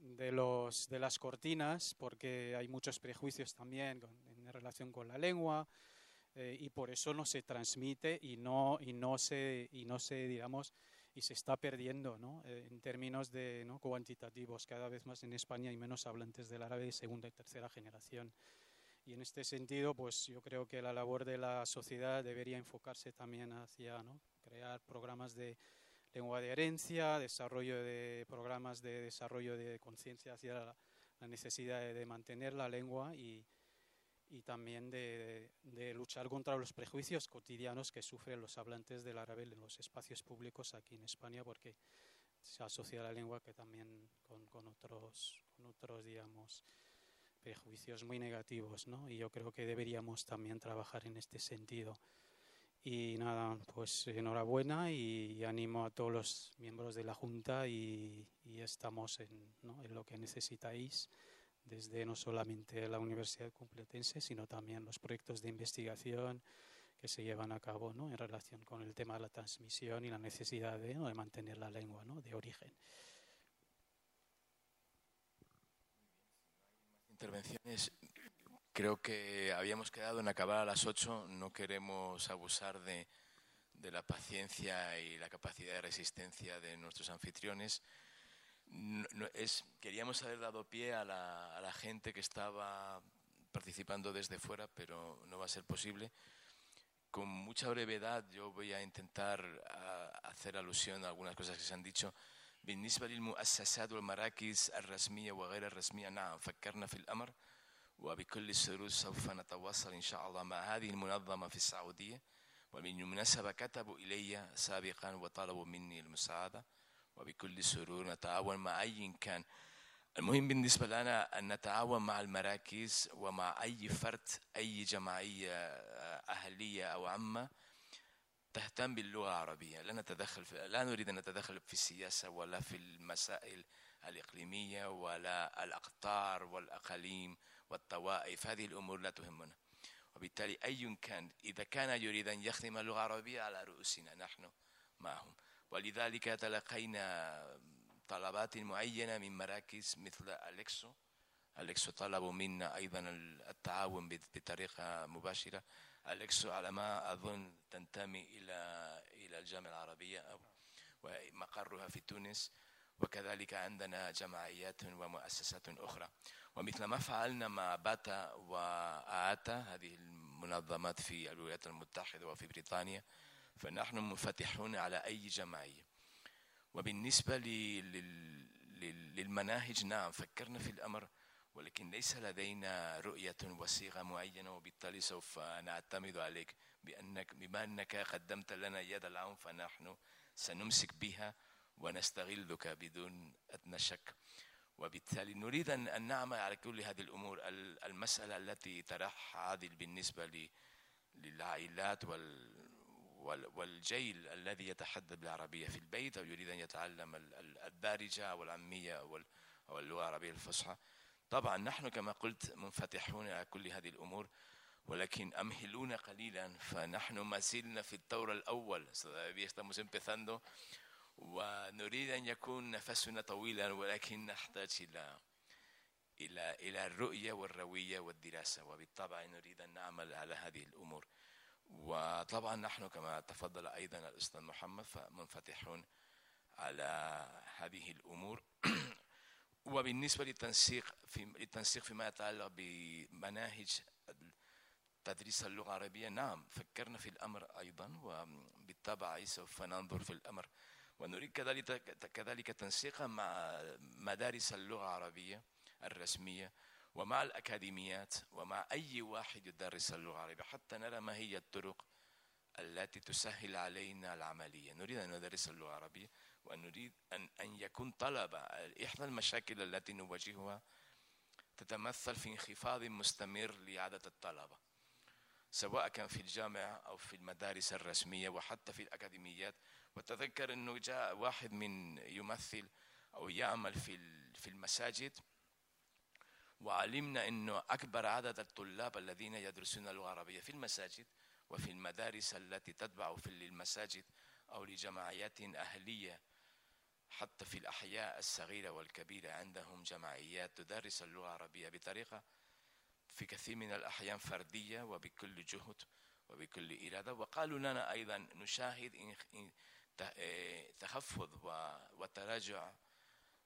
de, los, de las cortinas, porque hay muchos prejuicios también en relación con la lengua, eh, y por eso no se transmite y no, y no se, y no se digamos, y se está perdiendo ¿no? Eh, en términos de ¿no? cuantitativos. Cada vez más en España hay menos hablantes del árabe de segunda y tercera generación. Y en este sentido, pues yo creo que la labor de la sociedad debería enfocarse también hacia ¿no? crear programas de lengua de herencia, desarrollo de programas de desarrollo de conciencia hacia la, la, necesidad de, de, mantener la lengua y, y también de, de, luchar contra los prejuicios cotidianos que sufren los hablantes del árabe en los espacios públicos aquí en España, porque se asocia la lengua que también con, con otros, con otros, digamos, prejuicios muy negativos, ¿no? Y yo creo que deberíamos también trabajar en este sentido. Y nada, pues enhorabuena y, animo a todos los miembros de la Junta y, estamos en, lo que necesitáis desde no solamente la Universidad Complutense, sino también los proyectos de investigación que se llevan a cabo ¿no? en relación con el tema de la transmisión y la necesidad de, ¿no? de mantener la lengua de origen. intervenciones. Creo que habíamos quedado en acabar a las 8. No queremos abusar de, de, la paciencia y la capacidad de resistencia de nuestros anfitriones. No, no, es, queríamos haber dado pie a la, a la, gente que estaba participando desde fuera, pero no va a ser posible. Con mucha brevedad yo voy a intentar a, hacer alusión a algunas cosas que se han dicho. بالنسبة للمؤسسات والمراكز الرسمية وغير الرسمية نعم فكرنا في الأمر وبكل سرور سوف نتواصل إن شاء الله مع هذه المنظمة في السعودية. وبالمناسبة كتبوا إلي سابقا وطلبوا مني المساعدة. وبكل سرور نتعاون مع أي كان. المهم بالنسبة لنا أن نتعاون مع المراكز ومع أي فرد أي جمعية أهلية أو عامة تهتم باللغة العربية. لا نتدخل في لا نريد أن نتدخل في السياسة ولا في المسائل الإقليمية ولا الأقطار والأقاليم والطوائف هذه الأمور لا تهمنا. وبالتالي أي كان إذا كان يريد أن يخدم اللغة العربية على رؤوسنا نحن معهم. ولذلك تلقينا طلبات معينة من مراكز مثل أليكسو. أليكسو طلبوا منا أيضا التعاون بطريقة مباشرة. أليكسو على ما أظن تنتمي إلى إلى الجامعة العربية أو ومقرها في تونس. وكذلك عندنا جمعيات ومؤسسات أخرى. ومثل ما فعلنا مع باتا وآتا هذه المنظمات في الولايات المتحدة وفي بريطانيا فنحن منفتحون على أي جمعية. وبالنسبة للمناهج نعم فكرنا في الأمر ولكن ليس لدينا رؤية وصيغة معينة وبالتالي سوف نعتمد عليك بأنك بما أنك قدمت لنا يد العون فنحن سنمسك بها ونستغلك بدون أدنى شك. وبالتالي نريد أن نعمل على كل هذه الأمور. المسألة التي طرحها عادل بالنسبة للعائلات وال والجيل الذي يتحدث بالعربية في البيت أو يريد أن يتعلم الدارجة والعامية أو اللغة العربية الفصحى. طبعا نحن كما قلت منفتحون على كل هذه الأمور ولكن أمهلونا قليلا. فنحن ما زلنا في الدور الأول. estamos empezando ونريد أن يكون نفسنا طويلا ولكن نحتاج إلى إلى إلى الرؤية والروية والدراسة. وبالطبع نريد أن نعمل على هذه الأمور. وطبعا نحن كما تفضل أيضا الأستاذ محمد فمنفتحون على هذه الأمور. وبالنسبة للتنسيق في التنسيق فيما يتعلق بمناهج تدريس اللغة العربية نعم فكرنا في الأمر أيضا وبالطبع سوف ننظر في الأمر. ونريد كذلك كذلك تنسيقا مع مدارس اللغة العربية الرسمية ومع الأكاديميات ومع أي واحد يدرس اللغة العربية حتى نرى ما هي الطرق التي تسهل علينا العملية. نريد أن ندرس اللغة العربية وأن نريد أن, أن يكون طلبة إحدى المشاكل التي نواجهها تتمثل في انخفاض مستمر لعدد الطلبة سواء كان في الجامعة أو في المدارس الرسمية وحتى في الأكاديميات. وتذكر أنه جاء واحد من يمثل أو يعمل في في المساجد وعلمنا أنه أكبر عدد الطلاب الذين يدرسون اللغة العربية في المساجد وفي المدارس التي تتبع في المساجد أو لجمعيات أهلية حتى في الأحياء الصغيرة والكبيرة عندهم جمعيات تدرس اللغة العربية بطريقة في كثير من الأحيان فردية وبكل جهد وبكل إرادة. وقالوا لنا أيضا نشاهد تخفض وتراجع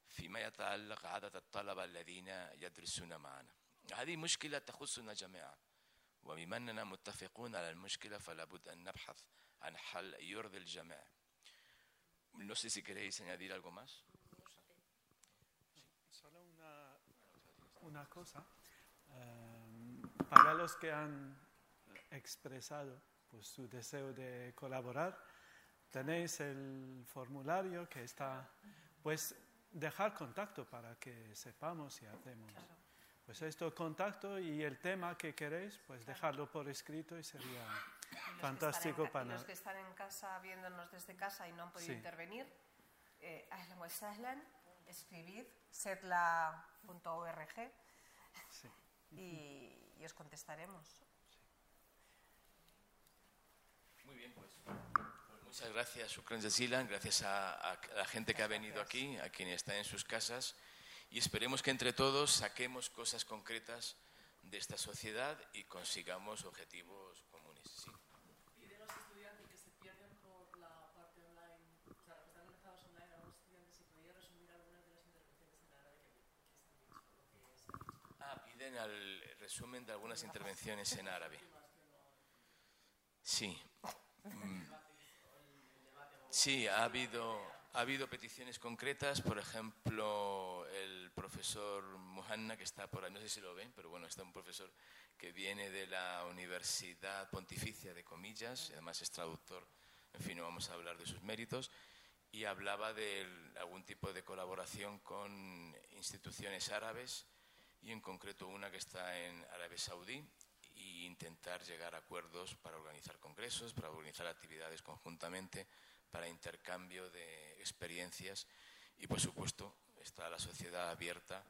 فيما يتعلق عدد الطلبة الذين يدرسون معنا هذه مشكلة تخصنا جميعا وبما أننا متفقون على المشكلة فلا بد أن نبحث عن حل يرضي الجميع No sé si queréis añadir algo más. Solo una, una cosa. Um, para los que han expresado pues, su deseo de colaborar, tenéis el formulario que está, pues dejar contacto para que sepamos y hacemos. Pues esto, contacto y el tema que queréis, pues dejarlo por escrito y sería fantástico en, para... Los que están en casa viéndonos desde casa y no han podido Sí. intervenir, eh, escribid setla.org y, y os contestaremos. Muy bien, pues. Muchas gracias, Shukran Jazilan. Gracias a, a la gente que ha venido aquí, a quienes están en sus casas. Y esperemos que entre todos saquemos cosas concretas de esta sociedad y consigamos objetivos comunes. Sí. Pide a los estudiantes que se pierden por la parte online, o sea, que están conectados online a los estudiantes, si podía resumir algunas de las intervenciones en árabe que, que dicho. Ah, piden el resumen de algunas intervenciones en árabe. Sí. Mm. Sí, ha habido, ha habido peticiones concretas, por ejemplo, el profesor Muhanna, que está por ahí, no sé si lo ven, pero bueno, está un profesor que viene de la Universidad Pontificia de Comillas, además es traductor, en fin, no vamos a hablar de sus méritos, y hablaba de algún tipo de colaboración con instituciones árabes, y en concreto una que está en Arabia Saudí, e intentar llegar a acuerdos para organizar congresos, para organizar actividades conjuntamente, para intercambio de experiencias y, por supuesto, está la sociedad abierta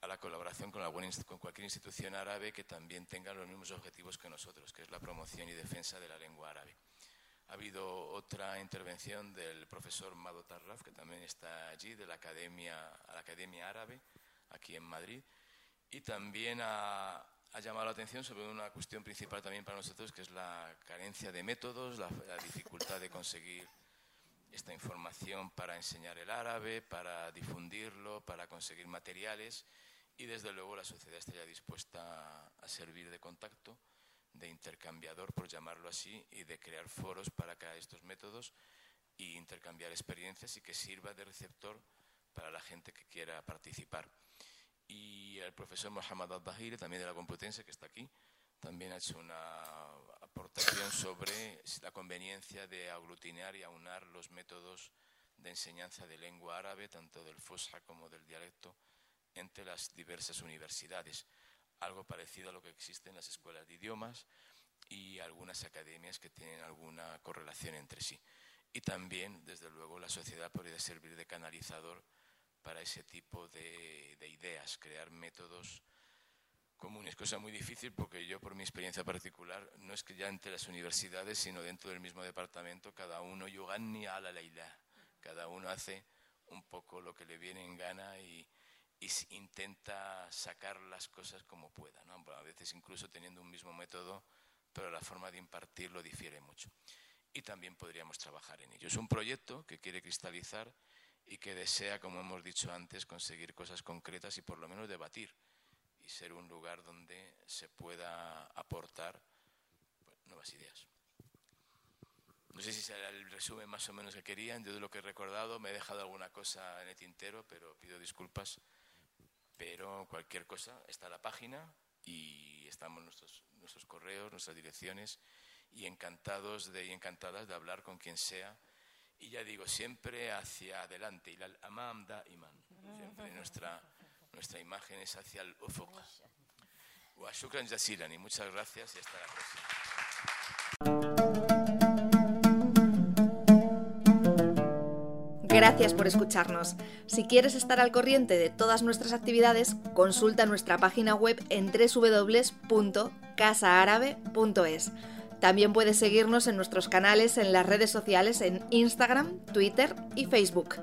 a la colaboración con, con cualquier institución árabe que también tenga los mismos objetivos que nosotros, que es la promoción y defensa de la lengua árabe. Ha habido otra intervención del profesor Mado Tarraf, que también está allí, de la Academia, a la Academia Árabe, aquí en Madrid, y también ha, ha llamado la atención sobre una cuestión principal también para nosotros, que es la carencia de métodos, la, la dificultad de conseguir esta información para enseñar el árabe, para difundirlo, para conseguir materiales y desde luego la sociedad está ya dispuesta a servir de contacto, de intercambiador, por llamarlo así, y de crear foros para crear estos métodos y intercambiar experiencias y que sirva de receptor para la gente que quiera participar. Y el profesor Mohamed Al-Dahiri, también de la Complutense, que está aquí, también ha hecho una sobre la conveniencia de aglutinar y aunar los métodos de enseñanza de lengua árabe, tanto del Fusha como del dialecto, entre las diversas universidades. Algo parecido a lo que existe en las escuelas de idiomas y algunas academias que tienen alguna correlación entre sí. Y también, desde luego, la sociedad podría servir de canalizador para ese tipo de ideas, crear métodos comunes, cosa muy difícil porque yo, por mi experiencia particular, no es que ya entre las universidades, sino dentro del mismo departamento, cada uno yugani a la leila, cada uno hace un poco lo que le viene en gana y, intenta sacar las cosas como pueda, ¿no? a veces incluso teniendo un mismo método, pero la forma de impartirlo difiere mucho. Y también podríamos trabajar en ello. Es un proyecto que quiere cristalizar y que desea, como hemos dicho antes, conseguir cosas concretas y por lo menos debatir y ser un lugar donde se pueda aportar pues, nuevas ideas. No sé si será el resumen más o menos que querían. Yo de lo que he recordado me he dejado alguna cosa en el tintero, pero pido disculpas. Pero cualquier cosa está la página y estamos nuestros, nuestros correos, nuestras direcciones y encantados de, y encantadas de hablar con quien sea. Y ya digo, siempre hacia adelante. Y la amam da iman. Siempre nuestra, nuestra imagen es hacia el ufuq. Wa shukran y muchas gracias y hasta la próxima. Gracias por escucharnos. Si quieres estar al corriente de todas nuestras actividades, consulta nuestra página web en www.casaarabe.es. También puedes seguirnos en nuestros canales en las redes sociales en Instagram, Twitter y Facebook.